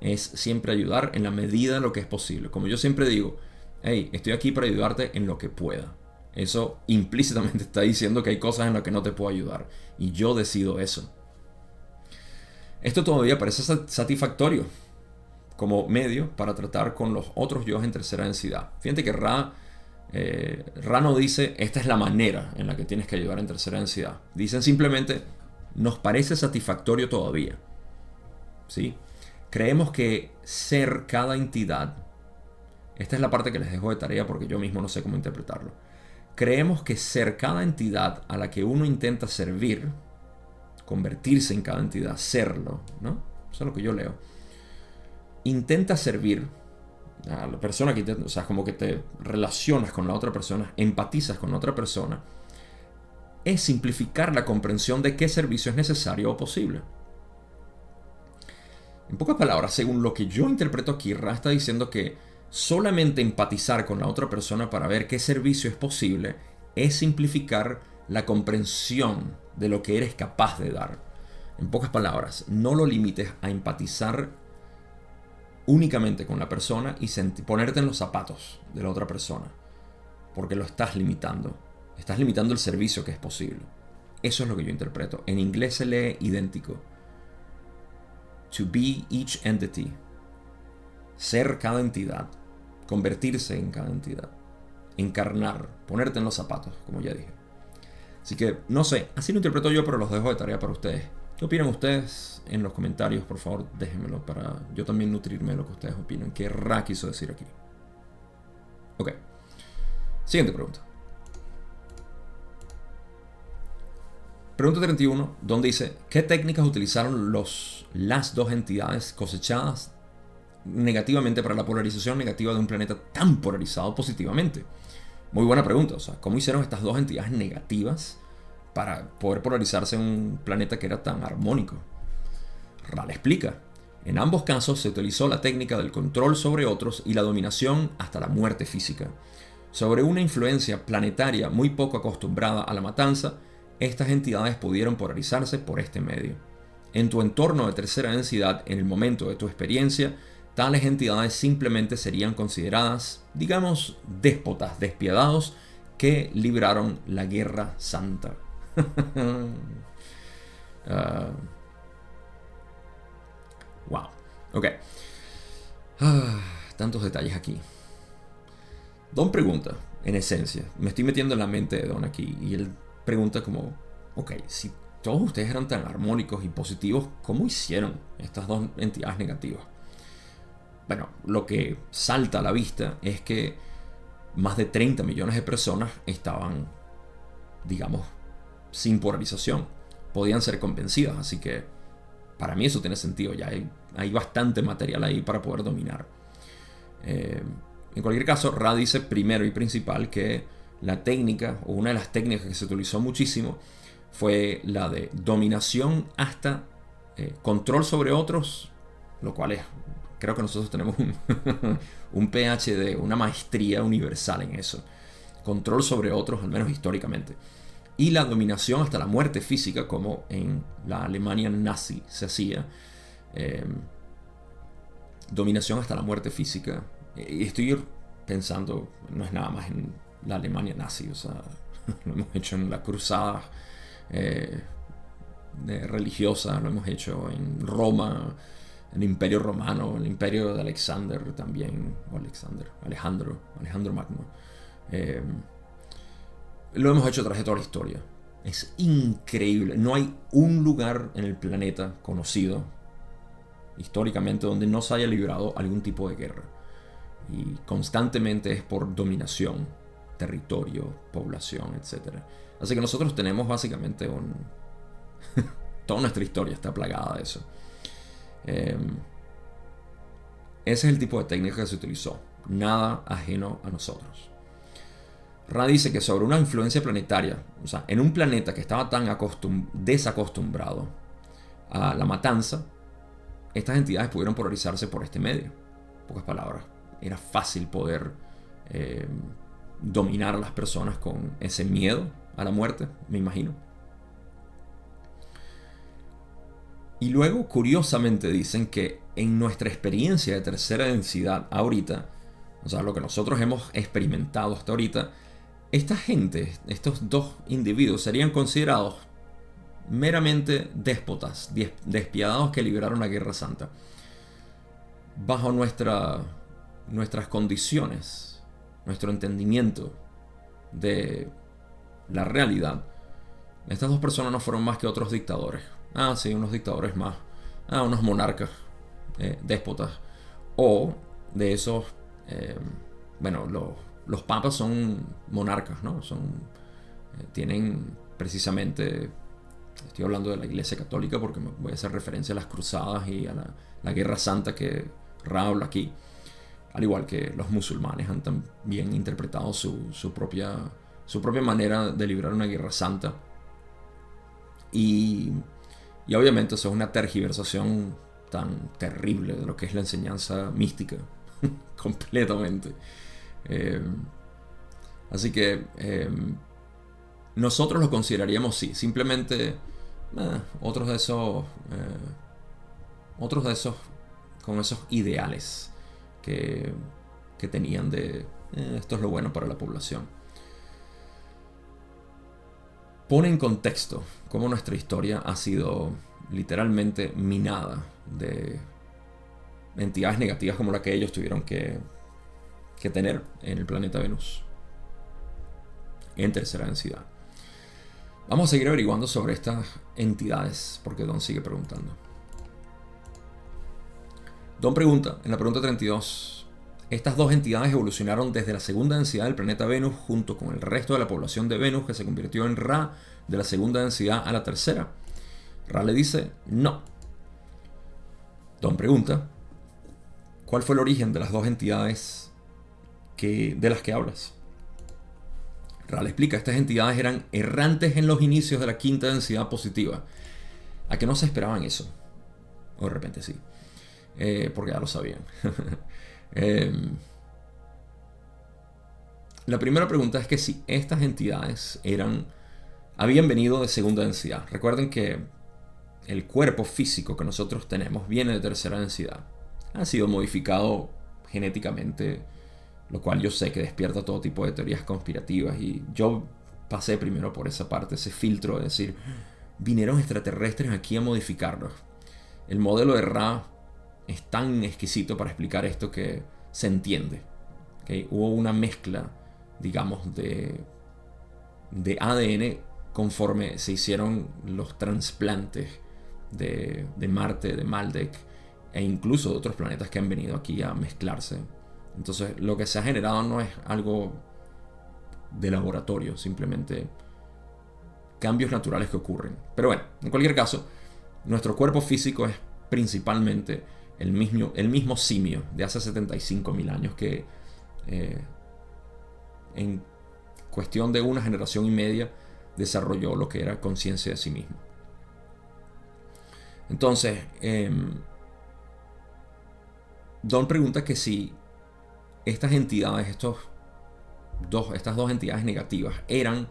Es siempre ayudar en la medida de lo que es posible. Como yo siempre digo, hey, estoy aquí para ayudarte en lo que pueda. Eso implícitamente está diciendo que hay cosas en las que no te puedo ayudar. Y yo decido eso. Esto todavía parece satisfactorio como medio para tratar con los otros yo en tercera densidad. Fíjate que Ra, eh, Ra no dice esta es la manera en la que tienes que ayudar en tercera densidad. Dicen simplemente nos parece satisfactorio todavía. ¿Sí? Creemos que ser cada entidad Esta es la parte que les dejo de tarea porque yo mismo no sé cómo interpretarlo. Creemos que ser cada entidad a la que uno intenta servir, convertirse en cada entidad, serlo, ¿no? Eso es lo que yo leo. Intenta servir a la persona que te, o sea, como que te relacionas con la otra persona, empatizas con la otra persona, es simplificar la comprensión de qué servicio es necesario o posible. En pocas palabras, según lo que yo interpreto aquí, está diciendo que solamente empatizar con la otra persona para ver qué servicio es posible es simplificar la comprensión de lo que eres capaz de dar. En pocas palabras, no lo limites a empatizar únicamente con la persona y ponerte en los zapatos de la otra persona, porque lo estás limitando. Estás limitando el servicio que es posible. Eso es lo que yo interpreto. En inglés se lee idéntico. To be each entity. Ser cada entidad. Convertirse en cada entidad. Encarnar. Ponerte en los zapatos, como ya dije. Así que, no sé, así lo interpreto yo, pero los dejo de tarea para ustedes. ¿Qué opinan ustedes en los comentarios? Por favor, déjenmelo para yo también nutrirme de lo que ustedes opinan. ¿Qué Ra quiso decir aquí? Ok. Siguiente pregunta. Pregunta 31, donde dice, ¿qué técnicas utilizaron los, las dos entidades cosechadas negativamente para la polarización negativa de un planeta tan polarizado positivamente? Muy buena pregunta, o sea, ¿cómo hicieron estas dos entidades negativas para poder polarizarse en un planeta que era tan armónico? Ral explica, en ambos casos se utilizó la técnica del control sobre otros y la dominación hasta la muerte física. Sobre una influencia planetaria muy poco acostumbrada a la matanza, estas entidades pudieron polarizarse por este medio. En tu entorno de tercera densidad, en el momento de tu experiencia, tales entidades simplemente serían consideradas, digamos, déspotas, despiadados, que libraron la guerra santa. uh, wow. Ok. Ah, tantos detalles aquí. Don pregunta, en esencia, me estoy metiendo en la mente de Don aquí, y él pregunta como, ok, si todos ustedes eran tan armónicos y positivos, ¿cómo hicieron estas dos entidades negativas? Bueno, lo que salta a la vista es que más de 30 millones de personas estaban, digamos, sin polarización. Podían ser convencidas, así que para mí eso tiene sentido. Ya hay, bastante material ahí para poder dominar. Eh, en cualquier caso, Ra dice primero y principal que la técnica, o una de las técnicas que se utilizó muchísimo, fue la de dominación hasta eh, control sobre otros, lo cual es, creo que nosotros tenemos un, un PhD, una maestría universal en eso. Control sobre otros, al menos históricamente. Y la dominación hasta la muerte física, como en la Alemania nazi se hacía. Em, dominación hasta la muerte física. Y estoy pensando, no es nada más en la Alemania nazi, o sea, lo hemos hecho en la cruzada eh, religiosa, lo hemos hecho en Roma, el Imperio Romano, el Imperio de Alexander también, o Alexander, Alejandro, Alejandro Magno. Eh, lo hemos hecho de toda la historia. Es increíble. No hay un lugar en el planeta conocido históricamente donde no se haya librado algún tipo de guerra. Y constantemente es por dominación territorio, población, etc. Así que nosotros tenemos básicamente un... Toda nuestra historia está plagada de eso. Em, ese es el tipo de técnica que se utilizó. Nada ajeno a nosotros. Ra dice que sobre una influencia planetaria, o sea, en un planeta que estaba tan desacostumbrado a la matanza, estas entidades pudieron polarizarse por este medio. pocas palabras, era fácil poder em, dominar a las personas con ese miedo a la muerte, me imagino. Y luego, curiosamente, dicen que en nuestra experiencia de tercera densidad ahorita, o sea, lo que nosotros hemos experimentado hasta ahorita, esta gente, estos dos individuos, serían considerados meramente déspotas, despiadados que liberaron la Guerra Santa. Bajo nuestra, nuestras condiciones nuestro entendimiento de la realidad, estas dos personas no fueron más que otros dictadores. Ah, sí, unos dictadores más. Ah, unos monarcas, eh, déspotas. O de esos, eh, bueno, los, papas son monarcas, ¿no? Son, eh, tienen precisamente, estoy hablando de la Iglesia Católica porque voy a hacer referencia a las cruzadas y a la, Guerra Santa que habla aquí, al igual que los musulmanes han también interpretado su, su propia, su propia manera de librar una guerra santa. Y, y obviamente eso es una tergiversación tan terrible de lo que es la enseñanza mística, completamente. Eh, así que eh, nosotros lo consideraríamos sí, simplemente eh, otros de esos, otros de esos, con esos ideales que, que tenían de esto es lo bueno para la población. Pone en contexto cómo nuestra historia ha sido literalmente minada de entidades negativas como la que ellos tuvieron que, que tener en el planeta Venus. En tercera densidad. Vamos a seguir averiguando sobre estas entidades, porque Don sigue preguntando. Don pregunta, en la pregunta 32, estas dos entidades evolucionaron desde la segunda densidad del planeta Venus junto con el resto de la población de Venus que se convirtió en Ra de la segunda densidad a la tercera. Ra le dice, no, Don pregunta, ¿cuál fue el origen de las dos entidades de las que hablas? Ral explica, estas entidades eran errantes en los inicios de la quinta densidad positiva. ¿A que no se esperaban eso? O de repente sí. Eh, porque ya lo sabían. Em, la primera pregunta es que si estas entidades eran habían venido de segunda densidad. Recuerden que el cuerpo físico que nosotros tenemos viene de tercera densidad. Ha sido modificado genéticamente, lo cual yo sé que despierta todo tipo de teorías conspirativas y yo pasé primero por esa parte, ese filtro de decir, vinieron extraterrestres aquí a modificarlos. El modelo de Ra es tan exquisito para explicar esto que se entiende. Hubo una mezcla, digamos, de, de ADN conforme se hicieron los trasplantes de, Marte, de Maldek e incluso de otros planetas que han venido aquí a mezclarse. Entonces lo que se ha generado no es algo de laboratorio, simplemente cambios naturales que ocurren. Pero bueno, en cualquier caso, nuestro cuerpo físico es principalmente el mismo, el mismo simio de hace 75.000 años que eh, en cuestión de una generación y media desarrolló lo que era conciencia de sí mismo. Entonces, em, Don pregunta que si estas entidades, estos dos, estas dos entidades negativas, eran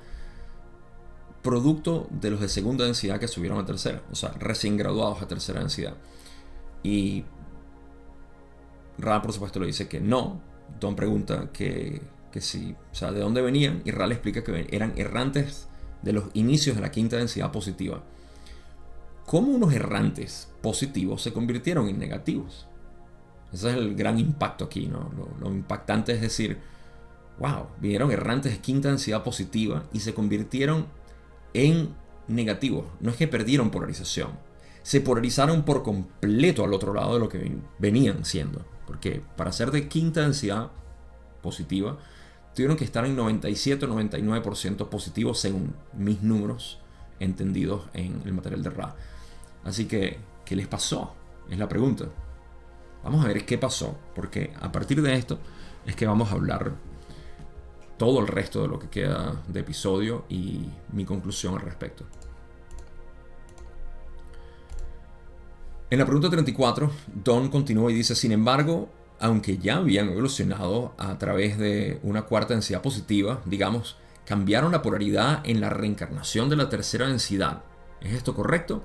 producto de los de segunda densidad que subieron a tercera, o sea, recién graduados a tercera densidad. Y Ra, por supuesto, le dice que no. Don pregunta que, que si, o sea, de dónde venían, y Ra le explica que eran errantes de los inicios de la quinta densidad positiva cómo unos errantes positivos se convirtieron en negativos. Ese es el gran impacto aquí, ¿no? Lo, impactante es decir, wow, vinieron errantes de quinta densidad positiva y se convirtieron en negativos. No es que perdieron polarización, se polarizaron por completo al otro lado de lo que venían siendo. Porque para ser de quinta densidad positiva, tuvieron que estar en 97 o 99% positivos según mis números entendidos en el material de Ra. Así que, ¿qué les pasó? Es la pregunta. Vamos a ver qué pasó, porque a partir de esto es que vamos a hablar todo el resto de lo que queda de episodio y mi conclusión al respecto. En la pregunta 34, Don continúa y dice, sin embargo, aunque ya habían evolucionado a través de una cuarta densidad positiva, digamos, cambiaron la polaridad en la reencarnación de la tercera densidad. ¿Es esto correcto?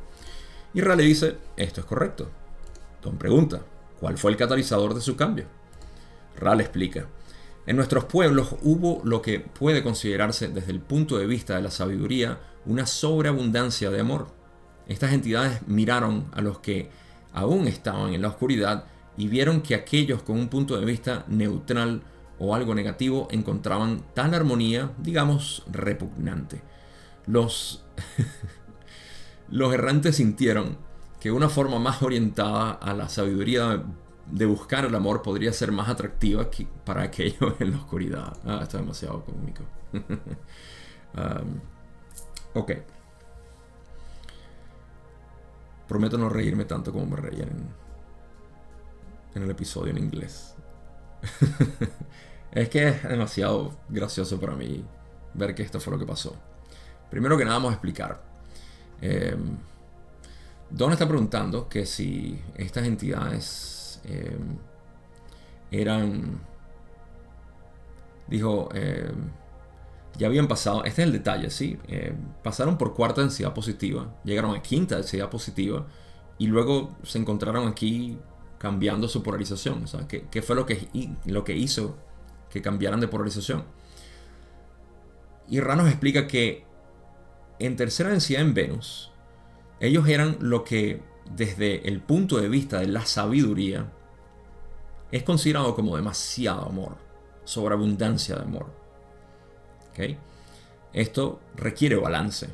Y Ra le dice, esto es correcto. Don pregunta, ¿cuál fue el catalizador de su cambio? Ra le explica, en nuestros pueblos hubo lo que puede considerarse desde el punto de vista de la sabiduría una sobreabundancia de amor. Estas entidades miraron a los que aún estaban en la oscuridad y vieron que aquellos con un punto de vista neutral o algo negativo encontraban tal armonía, digamos, repugnante. Los los errantes sintieron que una forma más orientada a la sabiduría de buscar el amor podría ser más atractiva para aquellos en la oscuridad. Ah, está demasiado cómico. Um, ok. Prometo no reírme tanto como me reían en, en el episodio en inglés. es que es demasiado gracioso para mí ver que esto fue lo que pasó. Primero que nada vamos a explicar. Eh, Don está preguntando que si estas entidades eh, eran, dijo, eh, ya habían pasado, este es el detalle, ¿sí? Eh, pasaron por cuarta densidad positiva, llegaron a quinta densidad positiva y luego se encontraron aquí cambiando su polarización. O sea, ¿qué, fue lo que, lo que hizo que cambiaran de polarización? Y Ra nos explica que en tercera densidad en Venus, ellos eran lo que desde el punto de vista de la sabiduría es considerado como demasiado amor, sobreabundancia de amor. ¿Okay? Esto requiere balance,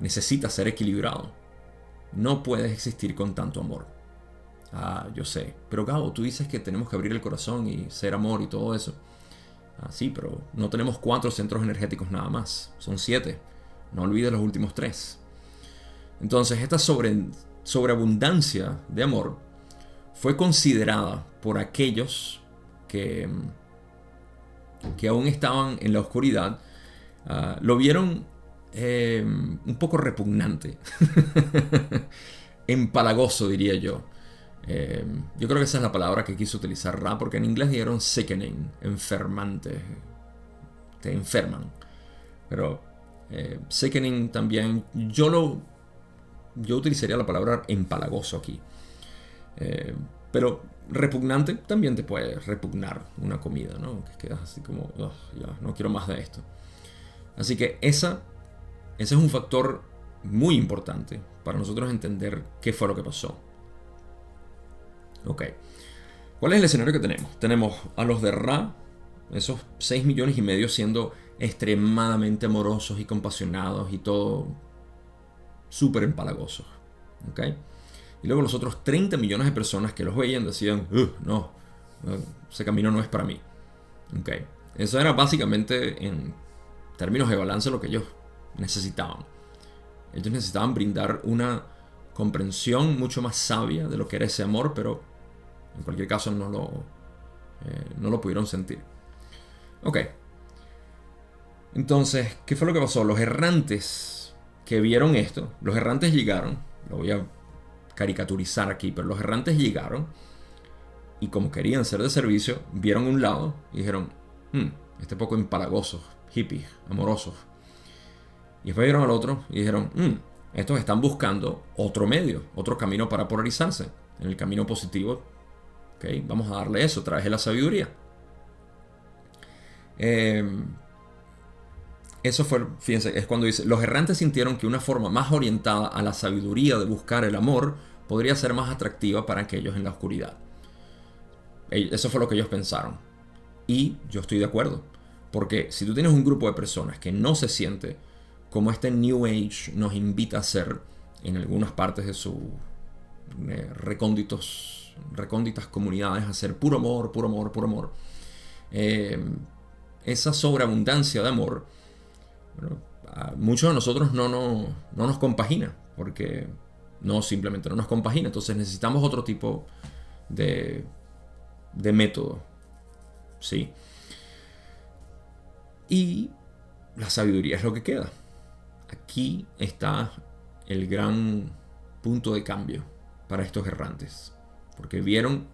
necesita ser equilibrado. No puedes existir con tanto amor. Ah, yo sé. Pero Gabo, tú dices que tenemos que abrir el corazón y ser amor y todo eso. Ah, sí, pero no tenemos cuatro centros energéticos nada más. Son siete. No olvides los últimos tres. Entonces, esta sobre, sobreabundancia de amor fue considerada por aquellos que, que aún estaban en la oscuridad, ah, lo vieron eh, un poco repugnante, empalagoso diría yo. Eh, yo creo que esa es la palabra que quiso utilizar Ra, porque en inglés dijeron sickening, enfermante, te enferman. Pero eh, sickening también, yo lo yo utilizaría la palabra empalagoso aquí. Pero repugnante también te puede repugnar una comida, ¿no? Que quedas así como, ya, no quiero más de esto. Así que esa, ese es un factor muy importante para nosotros entender qué fue lo que pasó. Ok. ¿Cuál es el escenario que tenemos? Tenemos a los de Ra, esos 6 millones y medio siendo extremadamente amorosos y compasionados y todo súper empalagosos. ¿okay? Y luego los otros 30 millones de personas que los veían decían, no, ese camino no es para mí. ¿okay? Eso era básicamente en términos de balance lo que ellos necesitaban. Ellos necesitaban brindar una comprensión mucho más sabia de lo que era ese amor, pero en cualquier caso no lo, eh, no lo pudieron sentir. Ok. Entonces, ¿qué fue lo que pasó? Los errantes que vieron esto, los errantes llegaron, lo voy a caricaturizar aquí, pero los errantes llegaron y como querían ser de servicio, vieron un lado y dijeron, hmm, este poco empalagosos, hippies, amorosos. Y después vieron al otro y dijeron, hmm, estos están buscando otro medio, otro camino para polarizarse. En el camino positivo, vamos a darle eso, traje la sabiduría. Eh, eso fue, fíjense, es cuando dice, los errantes sintieron que una forma más orientada a la sabiduría de buscar el amor podría ser más atractiva para aquellos en la oscuridad. Eso fue lo que ellos pensaron. Y yo estoy de acuerdo. Porque si tú tienes un grupo de personas que no se siente como este New Age nos invita a ser en algunas partes de sus eh, recónditos, recónditas comunidades, a ser puro amor, puro amor, puro amor. Eh, esa sobreabundancia de amor muchos de nosotros no, no, nos compagina, porque no simplemente no nos compagina, entonces necesitamos otro tipo de, de método. ¿sí? Y la sabiduría es lo que queda. Aquí está el gran punto de cambio para estos errantes, porque vieron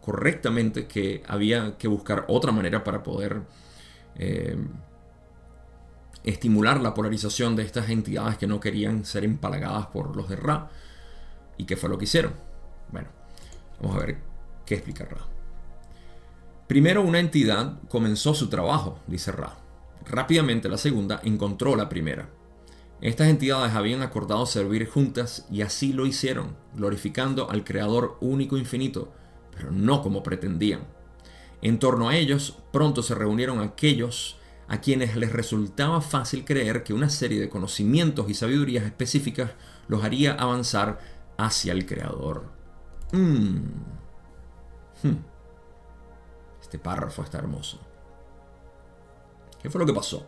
correctamente que había que buscar otra manera para poder eh, estimular la polarización de estas entidades que no querían ser empalagadas por los de Ra. ¿Y qué fue lo que hicieron? Bueno, vamos a ver qué explica Ra. Primero una entidad comenzó su trabajo, dice Ra. Rápidamente la segunda encontró la primera. Estas entidades habían acordado servir juntas y así lo hicieron, glorificando al Creador único infinito, pero no como pretendían. En torno a ellos pronto se reunieron aquellos a quienes les resultaba fácil creer que una serie de conocimientos y sabidurías específicas los haría avanzar hacia el Creador. Mm. Hmm. Este párrafo está hermoso. ¿Qué fue lo que pasó?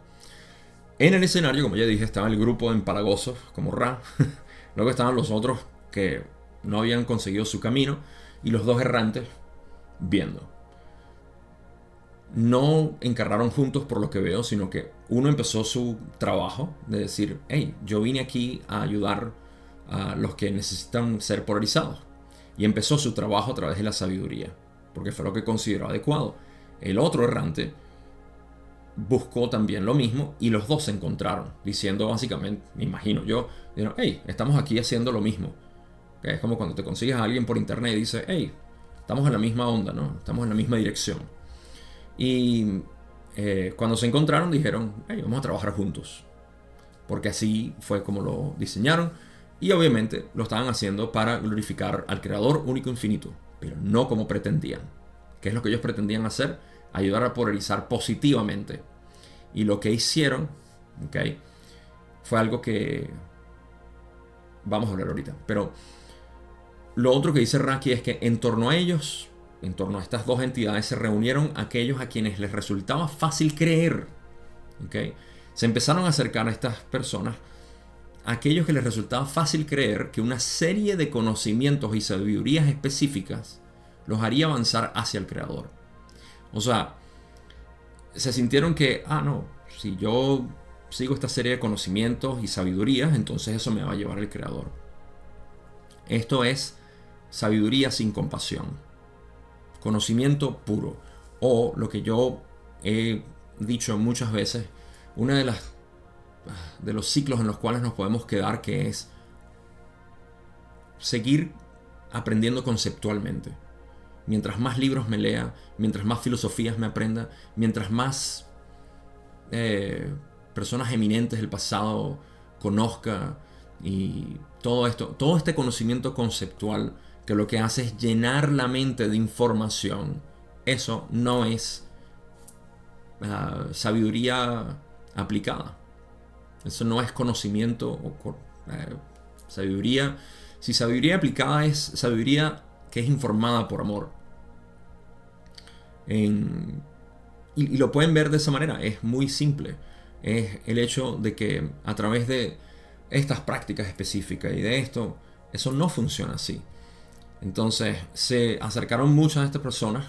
En el escenario, como ya dije, estaba el grupo de empalagosos, como Ra. Luego estaban los otros que no habían conseguido su camino. Y los dos errantes viendo. No encarraron juntos por lo que veo, sino que uno empezó su trabajo de decir, hey, yo vine aquí a ayudar a los que necesitan ser polarizados. Y empezó su trabajo a través de la sabiduría, porque fue lo que consideró adecuado. El otro errante buscó también lo mismo y los dos se encontraron, diciendo básicamente, me imagino yo, hey, estamos aquí haciendo lo mismo. Es como cuando te consigues a alguien por internet y dice, hey, estamos en la misma onda, ¿no? Estamos en la misma dirección. Y eh, cuando se encontraron dijeron, vamos a trabajar juntos. Porque así fue como lo diseñaron. Y obviamente lo estaban haciendo para glorificar al Creador único infinito, pero no como pretendían. ¿Qué es lo que ellos pretendían hacer? Ayudar a polarizar positivamente. Y lo que hicieron, ¿ok? Fue algo que vamos a hablar ahorita. Pero lo otro que dice Raki es que en torno a ellos, en torno a estas dos entidades, se reunieron aquellos a quienes les resultaba fácil creer. ¿okay? Se empezaron a acercar a estas personas, aquellos que les resultaba fácil creer que una serie de conocimientos y sabidurías específicas los haría avanzar hacia el Creador. O sea, se sintieron que, ah, no, si yo sigo esta serie de conocimientos y sabidurías, entonces eso me va a llevar al Creador. Esto es sabiduría sin compasión, conocimiento puro, o lo que yo he dicho muchas veces, una de las de los ciclos en los cuales nos podemos quedar que es seguir aprendiendo conceptualmente. Mientras más libros me lea, mientras más filosofías me aprenda, mientras más eh, personas eminentes del pasado conozca y todo esto, todo este conocimiento conceptual que lo que hace es llenar la mente de información. Eso no es ah, sabiduría aplicada. Eso no es conocimiento o eh, sabiduría. Si sabiduría aplicada es sabiduría que es informada por amor. y, y, lo pueden ver de esa manera. Es muy simple. Es el hecho de que a través de estas prácticas específicas y de esto, eso no funciona así. Entonces se acercaron muchas de estas personas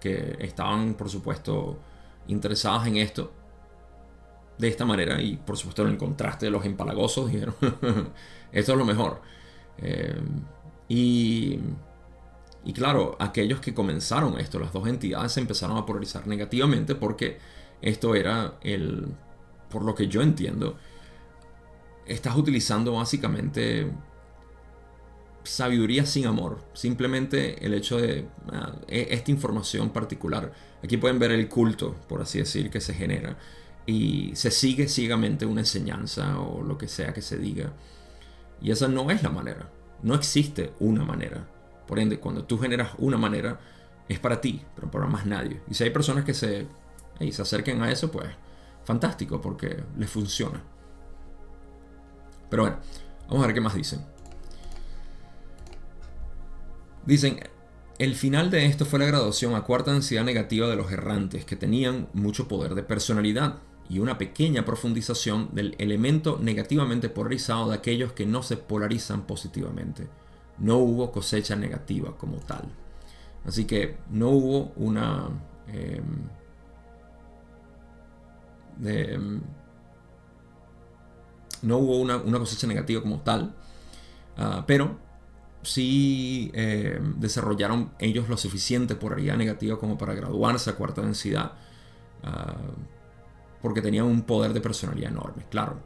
que estaban, por supuesto, interesadas en esto de esta manera y por supuesto en el contraste de los empalagosos dijeron. Esto es lo mejor. Eh, y, y claro aquellos que comenzaron esto las dos entidades se empezaron a polarizar negativamente porque esto era el por lo que yo entiendo estás utilizando básicamente sabiduría sin amor. Simplemente el hecho de ah, e, esta información particular. Aquí pueden ver el culto, por así decir, que se genera. Y se sigue ciegamente una enseñanza o lo que sea que se diga. Y esa no es la manera. No existe una manera. Por ende, cuando tú generas una manera, es para ti, pero para más nadie. Y si hay personas que se, se acerquen a eso, pues fantástico, porque les funciona. Pero bueno, vamos a ver qué más dicen. Dicen, el final de esto fue la graduación a cuarta densidad negativa de los errantes, que tenían mucho poder de personalidad, y una pequeña profundización del elemento negativamente polarizado de aquellos que no se polarizan positivamente. No hubo cosecha negativa como tal. Así que no hubo una... Em, em, no hubo una, cosecha negativa como tal, ah, pero sí eh, desarrollaron ellos lo suficiente polaridad negativa como para graduarse a cuarta densidad, ah, porque tenían un poder de personalidad enorme. Claro,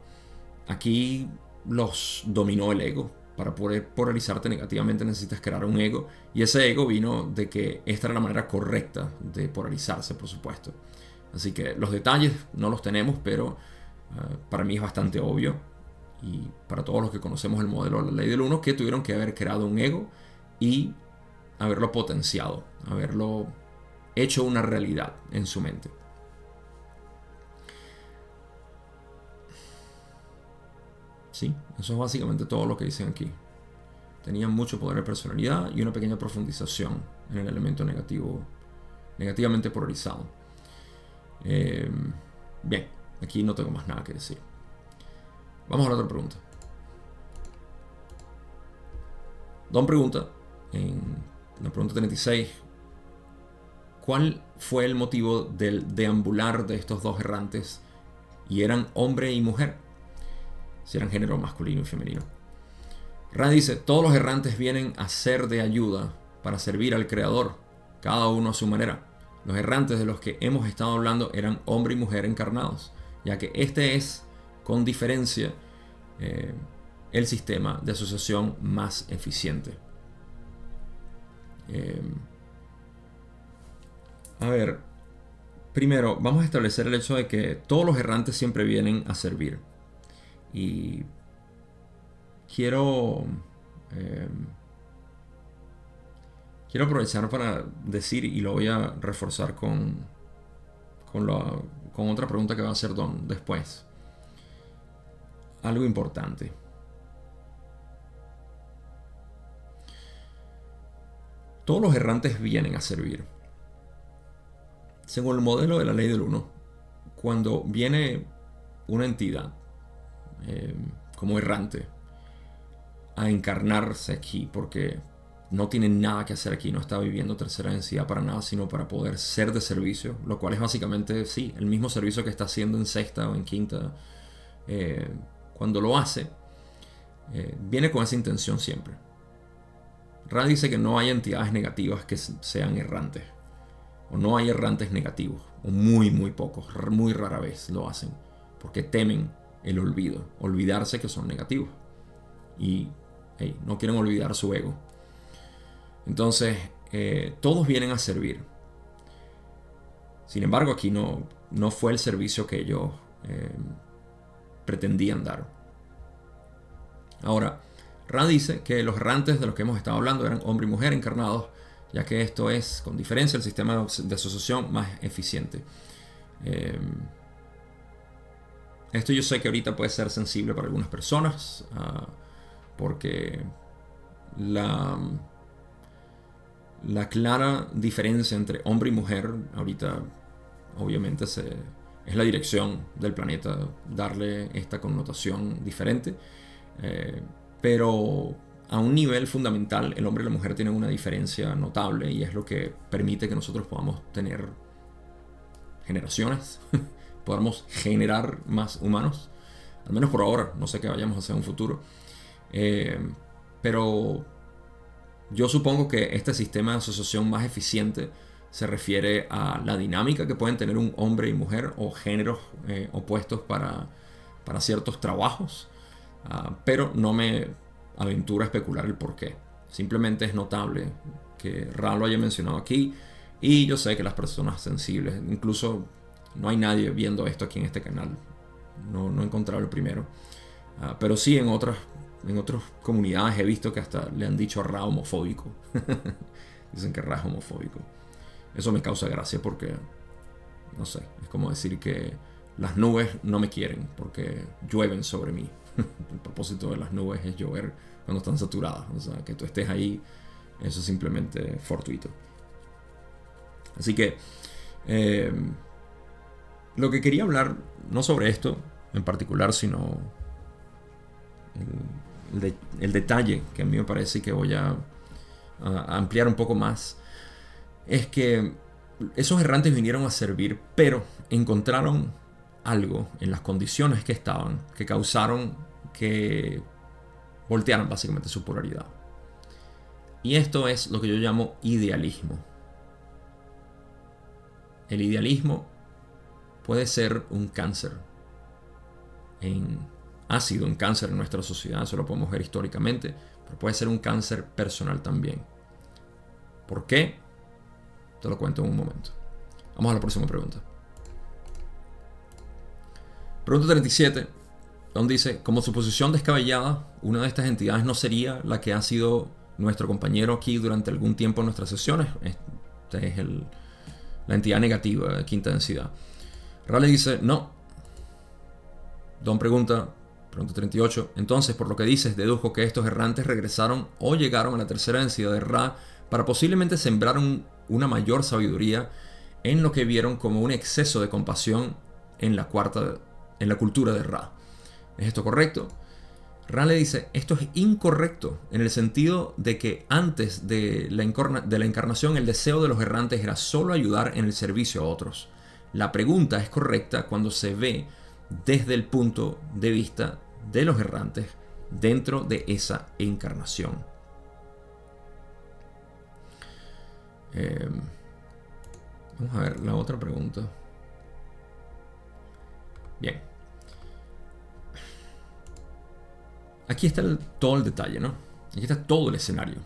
aquí los dominó el ego. Para poder polarizarte negativamente necesitas crear un ego, y ese ego vino de que esta era la manera correcta de polarizarse, por supuesto. Así que los detalles no los tenemos, pero ah, para mí es bastante obvio y para todos los que conocemos el modelo de la ley del uno, que tuvieron que haber creado un ego y haberlo potenciado, haberlo hecho una realidad en su mente. Sí, eso es básicamente todo lo que dicen aquí. tenían mucho poder de personalidad y una pequeña profundización en el elemento negativo, negativamente polarizado. Eh, bien, aquí no tengo más nada que decir. Vamos a la otra pregunta. Don pregunta, en la pregunta 36, ¿cuál fue el motivo del deambular de estos dos errantes? Y eran hombre y mujer, si eran género masculino y femenino. Rand dice, todos los errantes vienen a ser de ayuda para servir al Creador, cada uno a su manera. Los errantes de los que hemos estado hablando eran hombre y mujer encarnados, ya que este es, con diferencia, eh, el sistema de asociación más eficiente. Eh, a ver, primero vamos a establecer el hecho de que todos los errantes siempre vienen a servir. Y quiero... Eh, quiero aprovechar para decir, y lo voy a reforzar con, con, con otra pregunta que va a hacer Don después. Algo importante. Todos los errantes vienen a servir. Según el modelo de la ley del uno, cuando viene una entidad eh, como errante a encarnarse aquí porque no tiene nada que hacer aquí, no está viviendo tercera densidad para nada, sino para poder ser de servicio, lo cual es básicamente, sí, el mismo servicio que está haciendo en sexta o en quinta. Eh, cuando lo hace, eh, viene con esa intención siempre. Ra dice que no hay entidades negativas que sean errantes, o no hay errantes negativos, o muy, muy pocos, muy rara vez lo hacen, porque temen el olvido, olvidarse que son negativos. Y no quieren olvidar su ego. Entonces, eh, todos vienen a servir. Sin embargo, aquí no, no fue el servicio que ellos eh, pretendían dar. Ahora, Ra dice que los errantes de los que hemos estado hablando eran hombre y mujer encarnados, ya que esto es, con diferencia, el sistema de asociación más eficiente. Eh, esto yo sé que ahorita puede ser sensible para algunas personas. Ah, porque la, la clara diferencia entre hombre y mujer, ahorita obviamente se, es la dirección del planeta darle esta connotación diferente, eh, pero a un nivel fundamental el hombre y la mujer tienen una diferencia notable y es lo que permite que nosotros podamos tener generaciones, podamos generar más humanos, al menos por ahora, no sé qué vayamos a hacer en un futuro. Eh, pero yo supongo que este sistema de asociación más eficiente se refiere a la dinámica que pueden tener un hombre y mujer o géneros eh, opuestos para, para, ciertos trabajos, ah, pero no me aventuro a especular el por qué. Simplemente es notable que Ra lo haya mencionado aquí y yo sé que las personas sensibles, incluso no hay nadie viendo esto aquí en este canal, no, no he encontrado el primero, ah, pero sí en otras en otras comunidades he visto que hasta le han dicho Ra homofóbico. Dicen que Ra es homofóbico. Eso me causa gracia porque, no sé, es como decir que las nubes no me quieren porque llueven sobre mí. El propósito de las nubes es llover cuando están saturadas. O sea, que tú estés ahí, eso es simplemente fortuito. Así que, eh, lo que quería hablar, no sobre esto en particular, sino el, detalle que a mí me parece que voy a, ampliar un poco más, es que esos errantes vinieron a servir, pero encontraron algo en las condiciones que estaban que causaron que voltearan básicamente su polaridad. Y esto es lo que yo llamo idealismo. El idealismo puede ser un cáncer ha sido un cáncer en nuestra sociedad, eso lo podemos ver históricamente, pero puede ser un cáncer personal también. ¿Por qué? Te lo cuento en un momento. Vamos a la próxima pregunta. Pregunta 37, donde dice, como suposición descabellada, una de estas entidades no sería la que ha sido nuestro compañero aquí durante algún tiempo en nuestras sesiones. Esta es la entidad negativa de quinta densidad. Raleigh dice, no. Don pregunta, Pregunta 38. Entonces, por lo que dices, dedujo que estos errantes regresaron o llegaron a la tercera densidad de Ra para posiblemente sembrar una mayor sabiduría en lo que vieron como un exceso de compasión en la cuarta en la cultura de Ra. ¿Es esto correcto? Ra le dice, esto es incorrecto en el sentido de que antes de la, de la encarnación el deseo de los errantes era solo ayudar en el servicio a otros. La pregunta es correcta cuando se ve desde el punto de vista de los errantes dentro de esa encarnación. Eh, vamos a ver la otra pregunta. Bien. Aquí está todo el detalle, ¿no? Aquí está todo el escenario.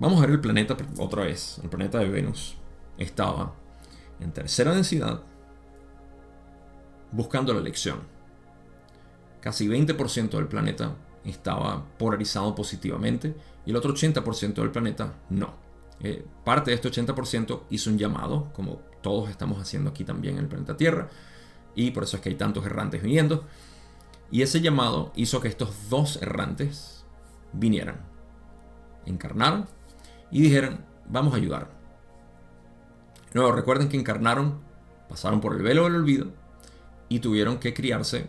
Vamos a ver el planeta otra vez. El planeta de Venus estaba en tercera densidad buscando la elección. Casi 20% del planeta estaba polarizado positivamente y el otro 80% del planeta no. Eh, parte de este 80% hizo un llamado, como todos estamos haciendo aquí también en el planeta Tierra, y por eso es que hay tantos errantes viniendo. Y ese llamado hizo que estos dos errantes vinieran, encarnaron y dijeron, vamos a ayudar. Luego recuerden que encarnaron, pasaron por el velo del olvido y tuvieron que criarse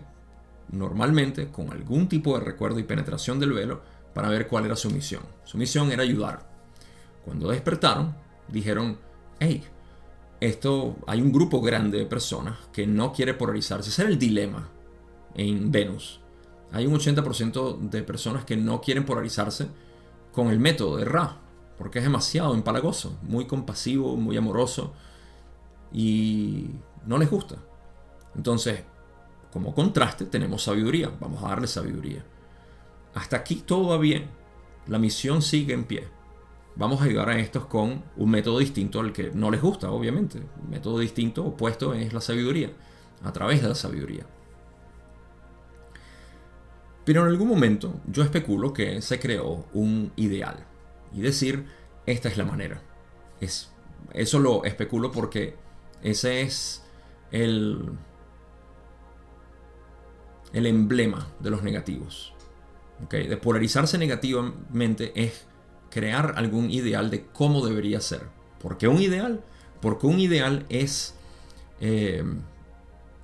normalmente con algún tipo de recuerdo y penetración del velo para ver cuál era su misión. Su misión era ayudar. Cuando despertaron, dijeron, hey, esto hay un grupo grande de personas que no quiere polarizarse. Ese era el dilema en Venus. Hay un 80% de personas que no quieren polarizarse con el método de Ra, porque es demasiado empalagoso, muy compasivo, muy amoroso y no les gusta. Entonces, como contraste, tenemos sabiduría. Vamos a darle sabiduría. Hasta aquí todo va bien. La misión sigue en pie. Vamos a ayudar a estos con un método distinto al que no les gusta, obviamente. Un método distinto, opuesto, es la sabiduría. A través de la sabiduría. Pero en algún momento yo especulo que se creó un ideal. Y decir, esta es la manera. Es, eso lo especulo porque ese es el, el emblema de los negativos. De polarizarse negativamente es crear algún ideal de cómo debería ser. ¿Por qué un ideal? Porque un ideal es, eh,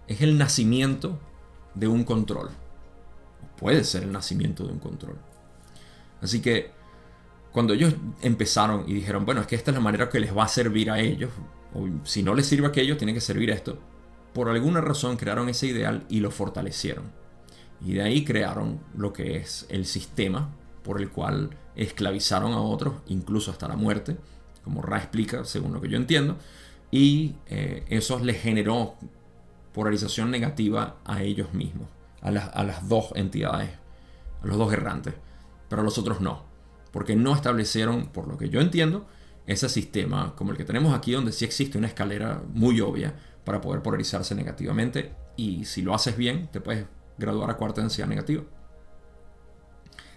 es el nacimiento de un control. Puede ser el nacimiento de un control. Así que cuando ellos empezaron y dijeron, bueno, es que esta es la manera que les va a servir a ellos, o si no les sirve aquello, tiene que servir esto, por alguna razón crearon ese ideal y lo fortalecieron. Y de ahí crearon lo que es el sistema por el cual esclavizaron a otros, incluso hasta la muerte, como Ra explica, según lo que yo entiendo, y eh, eso les generó polarización negativa a ellos mismos, a las, a las dos entidades, a los dos errantes, pero a los otros no, porque no establecieron, por lo que yo entiendo, ese sistema como el que tenemos aquí, donde sí existe una escalera muy obvia para poder polarizarse negativamente, y si lo haces bien, te puedes graduar a cuarta densidad negativa.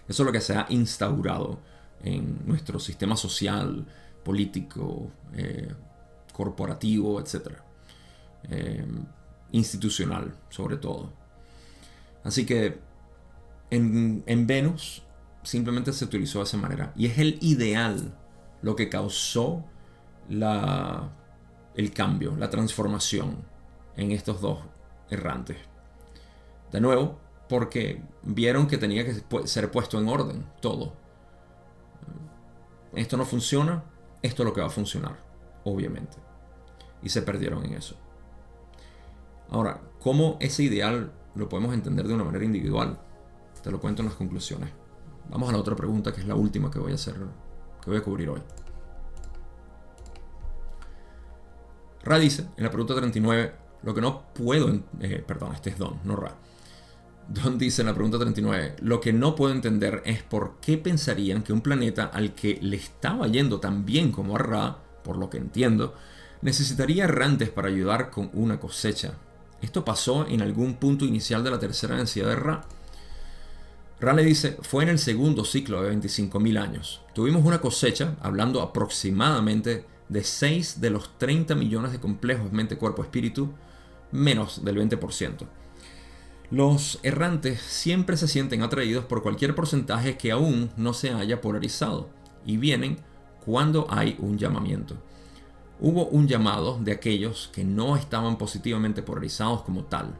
Eso es lo que se ha instaurado en nuestro sistema social, político, eh, corporativo, etc. Eh, institucional, sobre todo. Así que en, en Venus simplemente se utilizó de esa manera. Y es el ideal lo que causó la, el cambio, la transformación en estos dos errantes. De nuevo, porque vieron que tenía que ser puesto en orden todo. Esto no funciona, esto es lo que va a funcionar, obviamente. Y se perdieron en eso. Ahora, ¿cómo ese ideal lo podemos entender de una manera individual? Te lo cuento en las conclusiones. Vamos a la otra pregunta, que es la última que voy a hacer, que voy a cubrir hoy. Ra dice, en la pregunta 39, lo que no puedo, eh, perdón, este es Don, no Ra. Don dice en la pregunta 39, lo que no puedo entender es por qué pensarían que un planeta al que le estaba yendo tan bien como a Ra, por lo que entiendo, necesitaría errantes para ayudar con una cosecha. Esto pasó en algún punto inicial de la tercera densidad de Ra. Ra le dice, fue en el segundo ciclo de 25.000 años. Tuvimos una cosecha, hablando aproximadamente de 6 de los 30 millones de complejos mente-cuerpo-espíritu, menos del 20%. Los errantes siempre se sienten atraídos por cualquier porcentaje que aún no se haya polarizado y vienen cuando hay un llamamiento. Hubo un llamado de aquellos que no estaban positivamente polarizados como tal,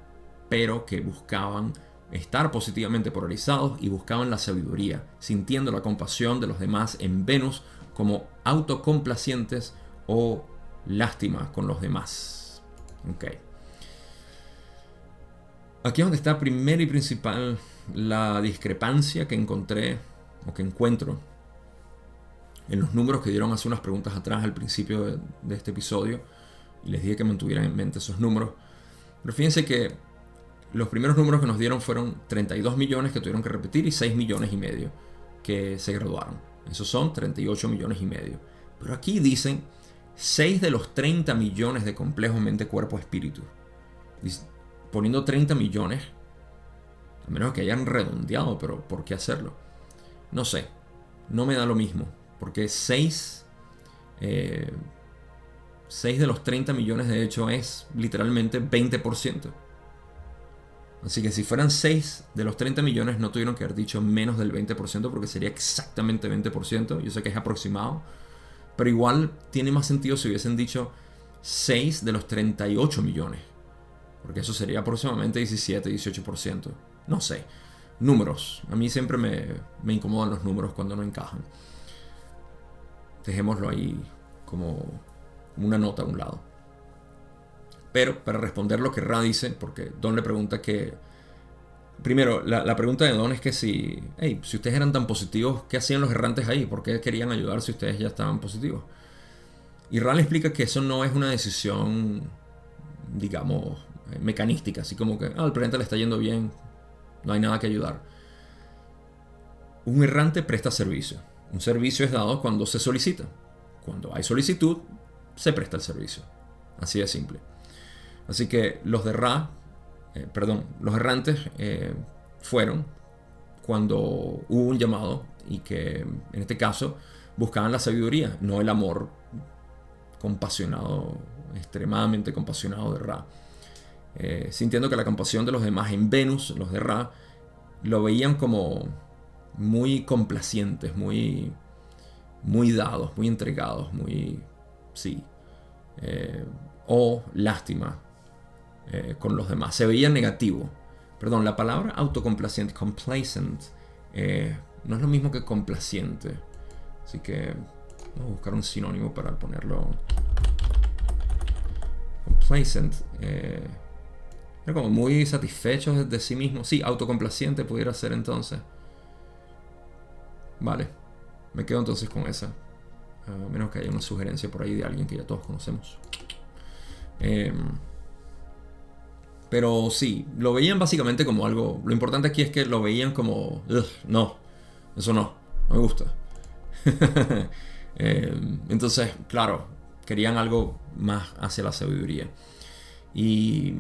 pero que buscaban estar positivamente polarizados y buscaban la sabiduría, sintiendo la compasión de los demás en Venus como autocomplacientes o lástima con los demás. Okay. Aquí es donde está primero y principal la discrepancia que encontré o que encuentro en los números que dieron hace unas preguntas atrás al principio de, este episodio. Y les dije que mantuvieran en mente esos números. Pero fíjense que los primeros números que nos dieron fueron 32 millones que tuvieron que repetir y 6 millones y medio que se graduaron. Esos son 38 millones y medio. Pero aquí dicen 6 de los 30 millones de complejos mente, cuerpo, espíritu poniendo 30 millones, a menos que hayan redondeado, pero ¿por qué hacerlo? No sé, no me da lo mismo, porque 6, 6 eh, de los 30 millones de hecho es literalmente 20%. Así que si fueran 6 de los 30 millones no tuvieron que haber dicho menos del 20% porque sería exactamente 20%. Yo sé que es aproximado. Pero igual tiene más sentido si hubiesen dicho 6 de los 38 millones. Porque eso sería aproximadamente 17, 18%. No sé. Números. A mí siempre me, me incomodan los números cuando no encajan. Dejémoslo ahí como una nota a un lado. Pero para responder lo que Ra dice, porque Don le pregunta que... Primero, la, pregunta de Don es que si, hey, si ustedes eran tan positivos, ¿qué hacían los errantes ahí? ¿Por qué querían ayudar si ustedes ya estaban positivos? Y Ra le explica que eso no es una decisión, digamos, mecanística, así como que ah, al presente le está yendo bien, no hay nada que ayudar. Un errante presta servicio. Un servicio es dado cuando se solicita. Cuando hay solicitud, se presta el servicio. Así de simple. Así que los de Ra, eh, perdón, los errantes eh, fueron cuando hubo un llamado y que en este caso buscaban la sabiduría, no el amor compasionado, extremadamente compasionado de Ra. Eh, sintiendo que la compasión de los demás en Venus, los de Ra, lo veían como muy complacientes, muy, muy dados, muy entregados, muy, sí, eh, o lástima eh, con los demás. Se veía negativo. Perdón, la palabra autocomplaciente, complacent, no es lo mismo que complaciente. Así que vamos a buscar un sinónimo para ponerlo. Complacent. Era como muy satisfechos de sí mismo. Sí, autocomplaciente pudiera ser entonces. Vale. Me quedo entonces con esa. A menos que haya una sugerencia por ahí de alguien que ya todos conocemos. Em, pero sí, lo veían básicamente como algo. Lo importante aquí es que lo veían como. no, eso no, no me gusta. Em, entonces, claro, querían algo más hacia la sabiduría. Y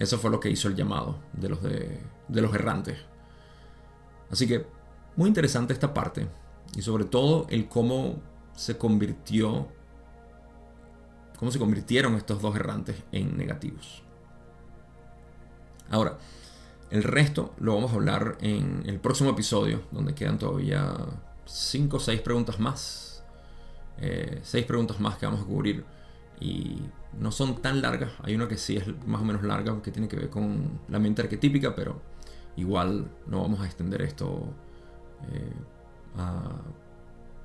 eso fue lo que hizo el llamado de los, de, los errantes. Así que muy interesante esta parte y sobre todo el cómo se convirtió, cómo se convirtieron estos dos errantes en negativos. Ahora, el resto lo vamos a hablar en el próximo episodio, donde quedan todavía 5 o 6 preguntas más. 6 eh, preguntas más que vamos a cubrir. Y no son tan largas. Hay una que sí es más o menos larga, que tiene que ver con la mente arquetípica, pero igual no vamos a extender esto eh, a,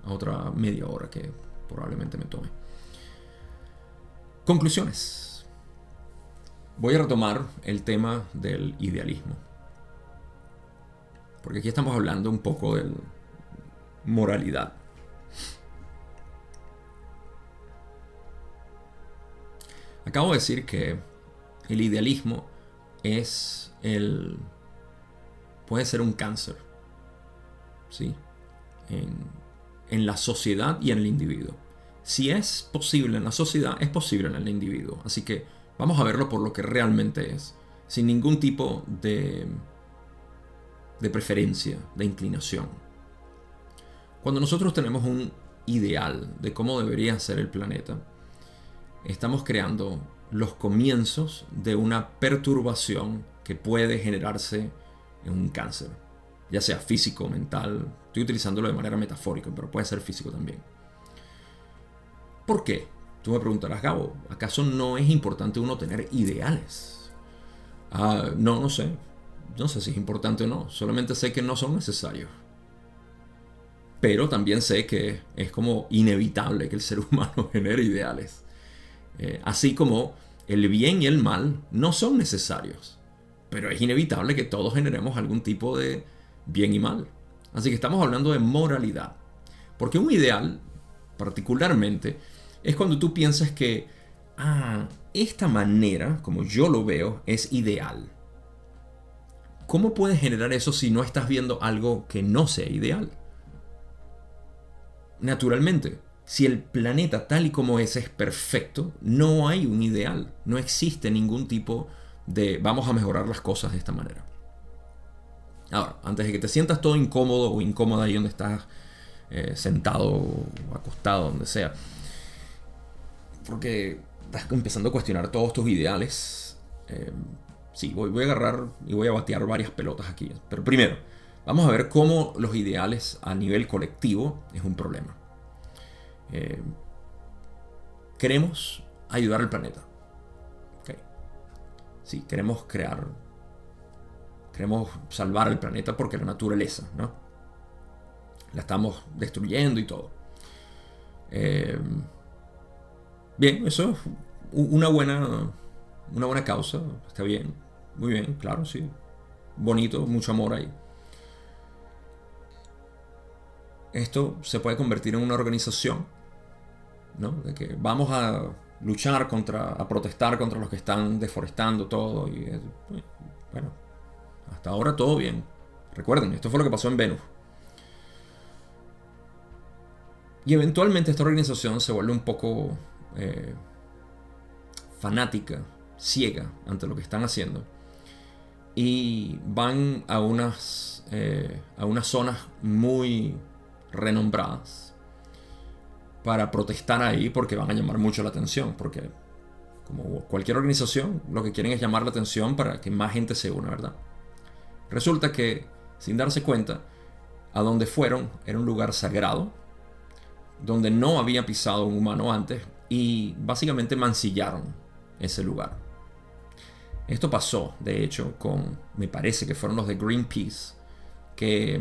otra media hora que probablemente me tome. Conclusiones. Voy a retomar el tema del idealismo. Porque aquí estamos hablando un poco de moralidad. Acabo de decir que el idealismo es el. puede ser un cáncer. ¿Sí? En, la sociedad y en el individuo. Si es posible en la sociedad, es posible en el individuo. Así que vamos a verlo por lo que realmente es. Sin ningún tipo de preferencia, de inclinación. Cuando nosotros tenemos un ideal de cómo debería ser el planeta, estamos creando los comienzos de una perturbación que puede generarse en un cáncer, ya sea físico, mental, estoy utilizándolo de manera metafórica, pero puede ser físico también. ¿Por qué? Tú me preguntarás, Gabo, ¿acaso no es importante uno tener ideales? Ah, no, no sé. No sé si es importante o no. Solamente sé que no son necesarios. Pero también sé que es como inevitable que el ser humano genere ideales. Eh, así como el bien y el mal no son necesarios. Pero es inevitable que todos generemos algún tipo de bien y mal. Así que estamos hablando de moralidad. Porque un ideal, particularmente, es cuando tú piensas que, ah, esta manera, como yo lo veo, es ideal. ¿Cómo puedes generar eso si no estás viendo algo que no sea ideal? Naturalmente, si el planeta tal y como es es perfecto, no hay un ideal, no existe ningún tipo de vamos a mejorar las cosas de esta manera. Ahora, antes de que te sientas todo incómodo o incómoda ahí donde estás eh, sentado o acostado, donde sea, porque estás empezando a cuestionar todos tus ideales, eh, sí, voy, voy a agarrar y voy a batear varias pelotas aquí. Pero primero, vamos a ver cómo los ideales a nivel colectivo es un problema. Eh, queremos ayudar al planeta. Okay. Sí, queremos crear. Queremos salvar al planeta porque la naturaleza, ¿no? La estamos destruyendo y todo. Eh, bien, eso es una buena, una buena causa. Está bien. Muy bien, claro, sí. Bonito, mucho amor ahí. Esto se puede convertir en una organización de que vamos a luchar contra, a protestar contra los que están deforestando todo. Y bueno, hasta ahora todo bien. Recuerden, esto fue lo que pasó en Venus. Y eventualmente esta organización se vuelve un poco eh, fanática, ciega ante lo que están haciendo. Y van a unas, eh, a unas zonas muy renombradas para protestar ahí porque van a llamar mucho la atención, porque como cualquier organización, lo que quieren es llamar la atención para que más gente se una, ¿verdad? Resulta que, sin darse cuenta, a donde fueron era un lugar sagrado, donde no había pisado un humano antes, y básicamente mancillaron ese lugar. Esto pasó, de hecho, con, me parece que fueron los de Greenpeace, que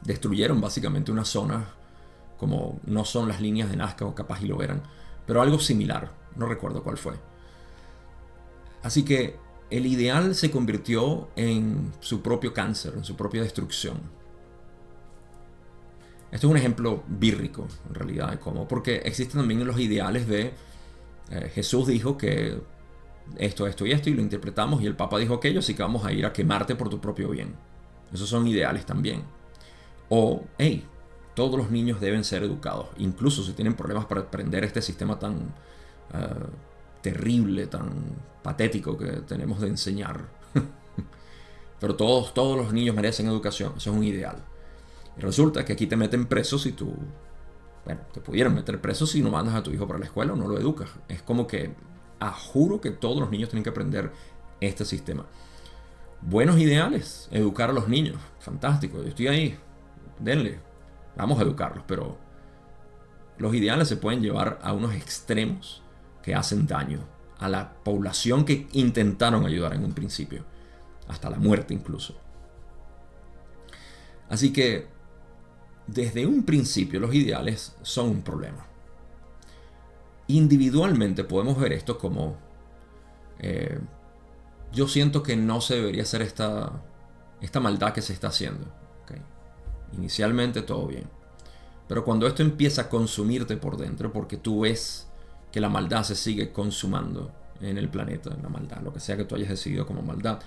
destruyeron básicamente una zona como no son las líneas de Nazca o capaz y lo eran, pero algo similar, no recuerdo cuál fue. Así que el ideal se convirtió en su propio cáncer, en su propia destrucción. Esto es un ejemplo bírrico, en realidad, de cómo, porque existen también los ideales de eh, Jesús dijo que esto, esto y esto, y lo interpretamos, y el Papa dijo aquello, así que vamos a ir a quemarte por tu propio bien. Esos son ideales también. O, hey, todos los niños deben ser educados, incluso si tienen problemas para aprender este sistema tan eh, terrible, tan patético que tenemos de enseñar. Pero todos, todos los niños merecen educación, eso es un ideal. Y resulta que aquí te meten presos si tú, bueno, te pudieran meter presos si no mandas a tu hijo para la escuela o no lo educas. Es como que, a juro que todos los niños tienen que aprender este sistema. Buenos ideales, educar a los niños, fantástico, yo estoy ahí, denle, Vamos a educarlos, pero los ideales se pueden llevar a unos extremos que hacen daño a la población que intentaron ayudar en un principio, hasta la muerte incluso. Así que desde un principio los ideales son un problema. Individualmente podemos ver esto como eh, yo siento que no se debería hacer esta, esta maldad que se está haciendo. Inicialmente todo bien. Pero cuando esto empieza a consumirte por dentro, porque tú ves que la maldad se sigue consumando en el planeta, la maldad, lo que sea que tú hayas decidido como maldad,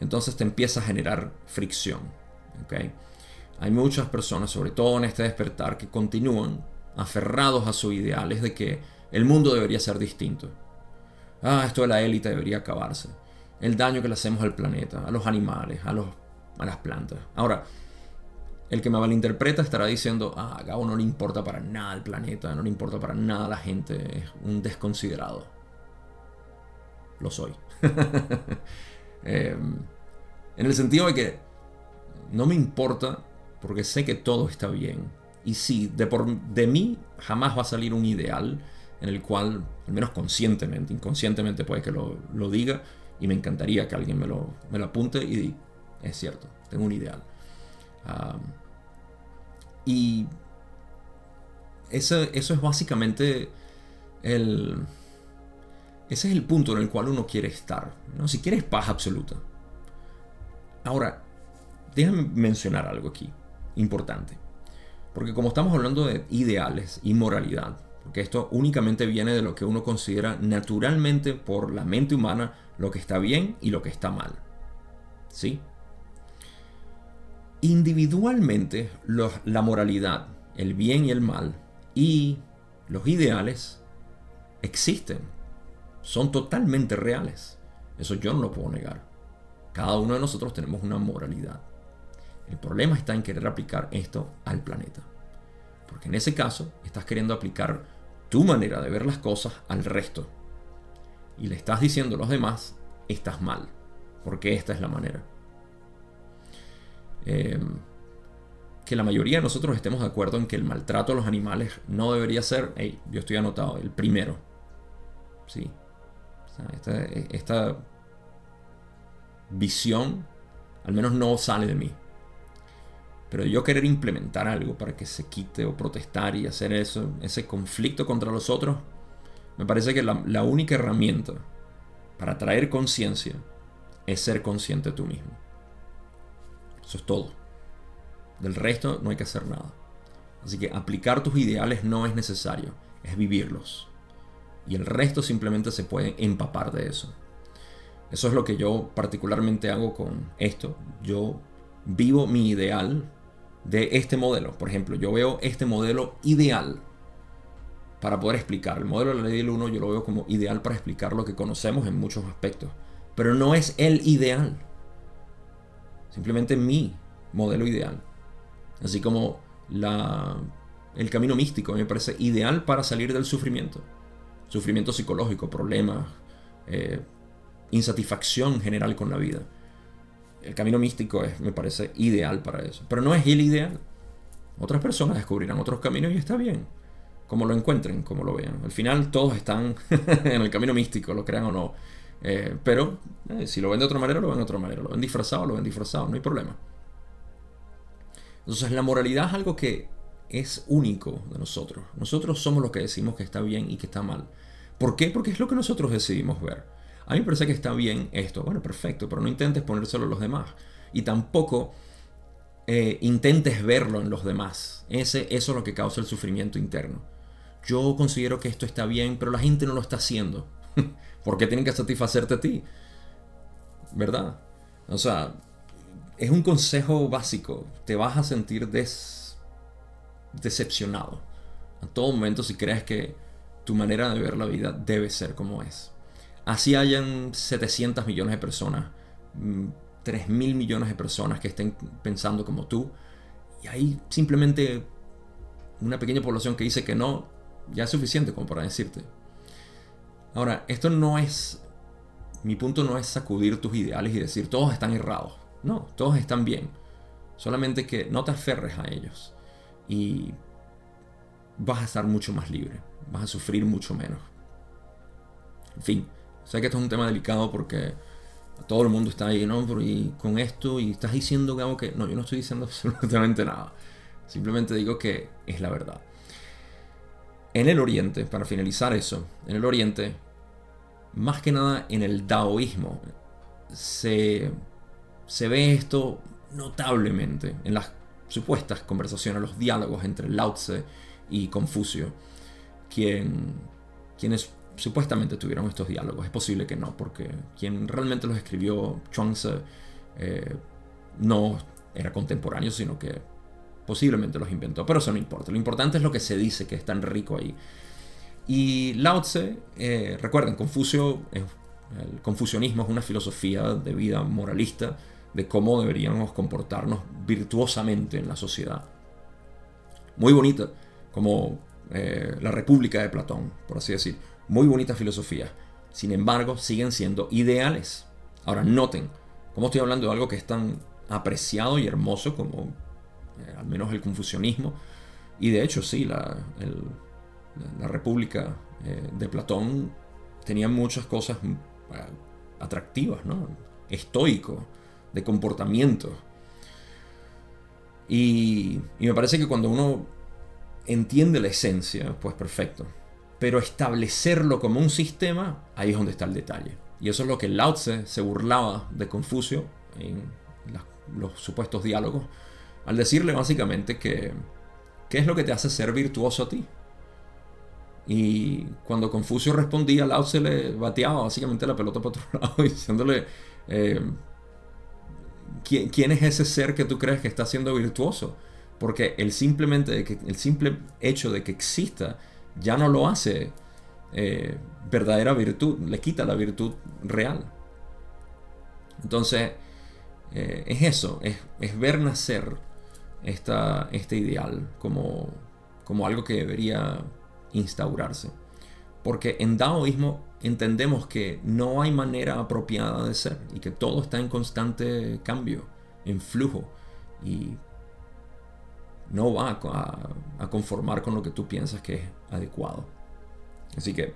entonces te empieza a generar fricción. ¿okay? Hay muchas personas, sobre todo en este despertar, que continúan aferrados a sus ideales de que el mundo debería ser distinto. Ah, esto de la élite debería acabarse. El daño que le hacemos al planeta, a los animales, a, los, a las plantas. Ahora, el que me malinterpreta estará diciendo, ah, Gabo no le importa para nada el planeta, no le importa para nada la gente, es un desconsiderado. Lo soy. Eh, en el sentido de que no me importa porque sé que todo está bien. Y sí, de, por, de mí jamás va a salir un ideal en el cual, al menos conscientemente, inconscientemente puede que lo, diga, y me encantaría que alguien me lo, me lo apunte y es cierto, tengo un ideal. Y eso, eso es básicamente el... Ese es el punto en el cual uno quiere estar. ¿no? Si quieres paz absoluta. Ahora, déjame mencionar algo aquí, importante. Porque como estamos hablando de ideales y moralidad, porque esto únicamente viene de lo que uno considera naturalmente por la mente humana lo que está bien y lo que está mal. ¿Sí? Individualmente, la moralidad, el bien y el mal y los ideales existen. Son totalmente reales. Eso yo no lo puedo negar. Cada uno de nosotros tenemos una moralidad. El problema está en querer aplicar esto al planeta. Porque en ese caso estás queriendo aplicar tu manera de ver las cosas al resto. Y le estás diciendo a los demás, estás mal. Porque esta es la manera. Em, que la mayoría de nosotros estemos de acuerdo en que el maltrato a los animales no debería ser, yo estoy anotado, el primero. Sí. esta, visión al menos no sale de mí. Pero yo querer implementar algo para que se quite o protestar y hacer eso, ese conflicto contra los otros, me parece que la única herramienta para traer conciencia es ser consciente tú mismo. Eso es todo. Del resto no hay que hacer nada. Así que aplicar tus ideales no es necesario, es vivirlos. Y el resto simplemente se puede empapar de eso. Eso es lo que yo particularmente hago con esto. Yo vivo mi ideal de este modelo. Por ejemplo, yo veo este modelo ideal para poder explicar. El modelo de la ley del 1 yo lo veo como ideal para explicar lo que conocemos en muchos aspectos. Pero no es el ideal. Simplemente mi modelo ideal. Así como la, el camino místico me parece ideal para salir del sufrimiento. Sufrimiento psicológico, problemas, eh, insatisfacción general con la vida. El camino místico es, me parece ideal para eso. Pero no es el ideal. Otras personas descubrirán otros caminos y está bien. Como lo encuentren, como lo vean. Al final todos están en el camino místico, lo crean o no. Eh, pero eh, si lo ven de otra manera, lo ven de otra manera. Lo ven disfrazado, lo ven disfrazado, no hay problema. Entonces la moralidad es algo que es único de nosotros. Nosotros somos los que decimos que está bien y que está mal. ¿Por qué? Porque es lo que nosotros decidimos ver. A mí me parece que está bien esto. Bueno, perfecto, pero no intentes ponérselo a los demás. Y tampoco eh, intentes verlo en los demás. Ese, eso es lo que causa el sufrimiento interno. Yo considero que esto está bien, pero la gente no lo está haciendo. ¿Por qué tienen que satisfacerte a ti? ¿Verdad? O sea, es un consejo básico. Te vas a sentir decepcionado a todo momento si crees que tu manera de ver la vida debe ser como es. Así hayan 700 millones de personas, 3 mm, mil millones de personas que estén pensando como tú, y hay simplemente una pequeña población que dice que no, ya es suficiente como para decirte. Ahora, esto no es, mi punto no es sacudir tus ideales y decir todos están errados. No, todos están bien. Solamente que no te aferres a ellos. Y vas a estar mucho más libre. Vas a sufrir mucho menos. En fin, sé que esto es un tema delicado porque todo el mundo está ahí, ¿no? Y con esto y estás diciendo algo que... No, yo no estoy diciendo absolutamente nada. Simplemente digo que es la verdad. En el Oriente, para finalizar eso, en el Oriente, más que nada en el taoísmo, se se ve esto notablemente en las supuestas conversaciones, los diálogos entre Lao Tse y Confucio, quien, quienes supuestamente tuvieron estos diálogos. Es posible que no, porque quien realmente los escribió, Chuang-Tse, eh, no era contemporáneo, sino que posiblemente los inventó, pero eso no importa. Lo importante es lo que se dice que es tan rico ahí. Y Lao Tse, eh, recuerden, Confucio, el confucianismo es una filosofía de vida moralista de cómo deberíamos comportarnos virtuosamente en la sociedad. Muy bonita, como eh, la República de Platón, por así decir. Muy bonita filosofía. Sin embargo, siguen siendo ideales. Ahora, noten, como estoy hablando de algo que es tan apreciado y hermoso como eh, al menos el confucianismo, y de hecho sí, la, la República eh, de Platón tenía muchas cosas mm, atractivas, ¿no? Estoico, de comportamiento. Y me parece que cuando uno entiende la esencia, pues perfecto. Pero establecerlo como un sistema, ahí es donde está el detalle. Y eso es lo que Lao Tse se burlaba de Confucio en los supuestos diálogos, al decirle básicamente que, ¿qué es lo que te hace ser virtuoso a ti? Y cuando Confucio respondía, Lao Tse le bateaba básicamente la pelota para otro lado, diciéndole, eh, ¿quién, es ese ser que tú crees que está siendo virtuoso? Porque el, simplemente el simple hecho de que exista ya no lo hace eh, verdadera virtud, le quita la virtud real. Entonces, eh, es eso, es, ver nacer esta, este ideal como, como algo que debería instaurarse. Porque en Daoísmo entendemos que no hay manera apropiada de ser y que todo está en constante cambio, en flujo y no va a, conformar con lo que tú piensas que es adecuado. Así que,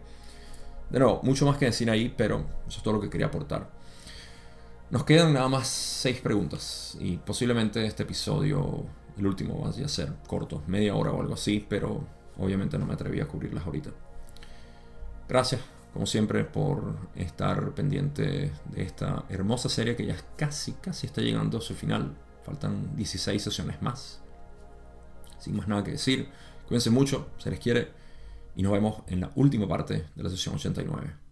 de nuevo, mucho más que decir ahí, pero eso es todo lo que quería aportar. Nos quedan nada más seis preguntas y posiblemente este episodio, el último, vaya a ser corto, media hora o algo así, pero obviamente no me atreví a cubrirlas ahorita. Gracias, como siempre, por estar pendiente de esta hermosa serie que ya casi, casi está llegando a su final. Faltan 16 sesiones más. Sin más nada que decir, cuídense mucho, se les quiere y nos vemos en la última parte de la sesión 89.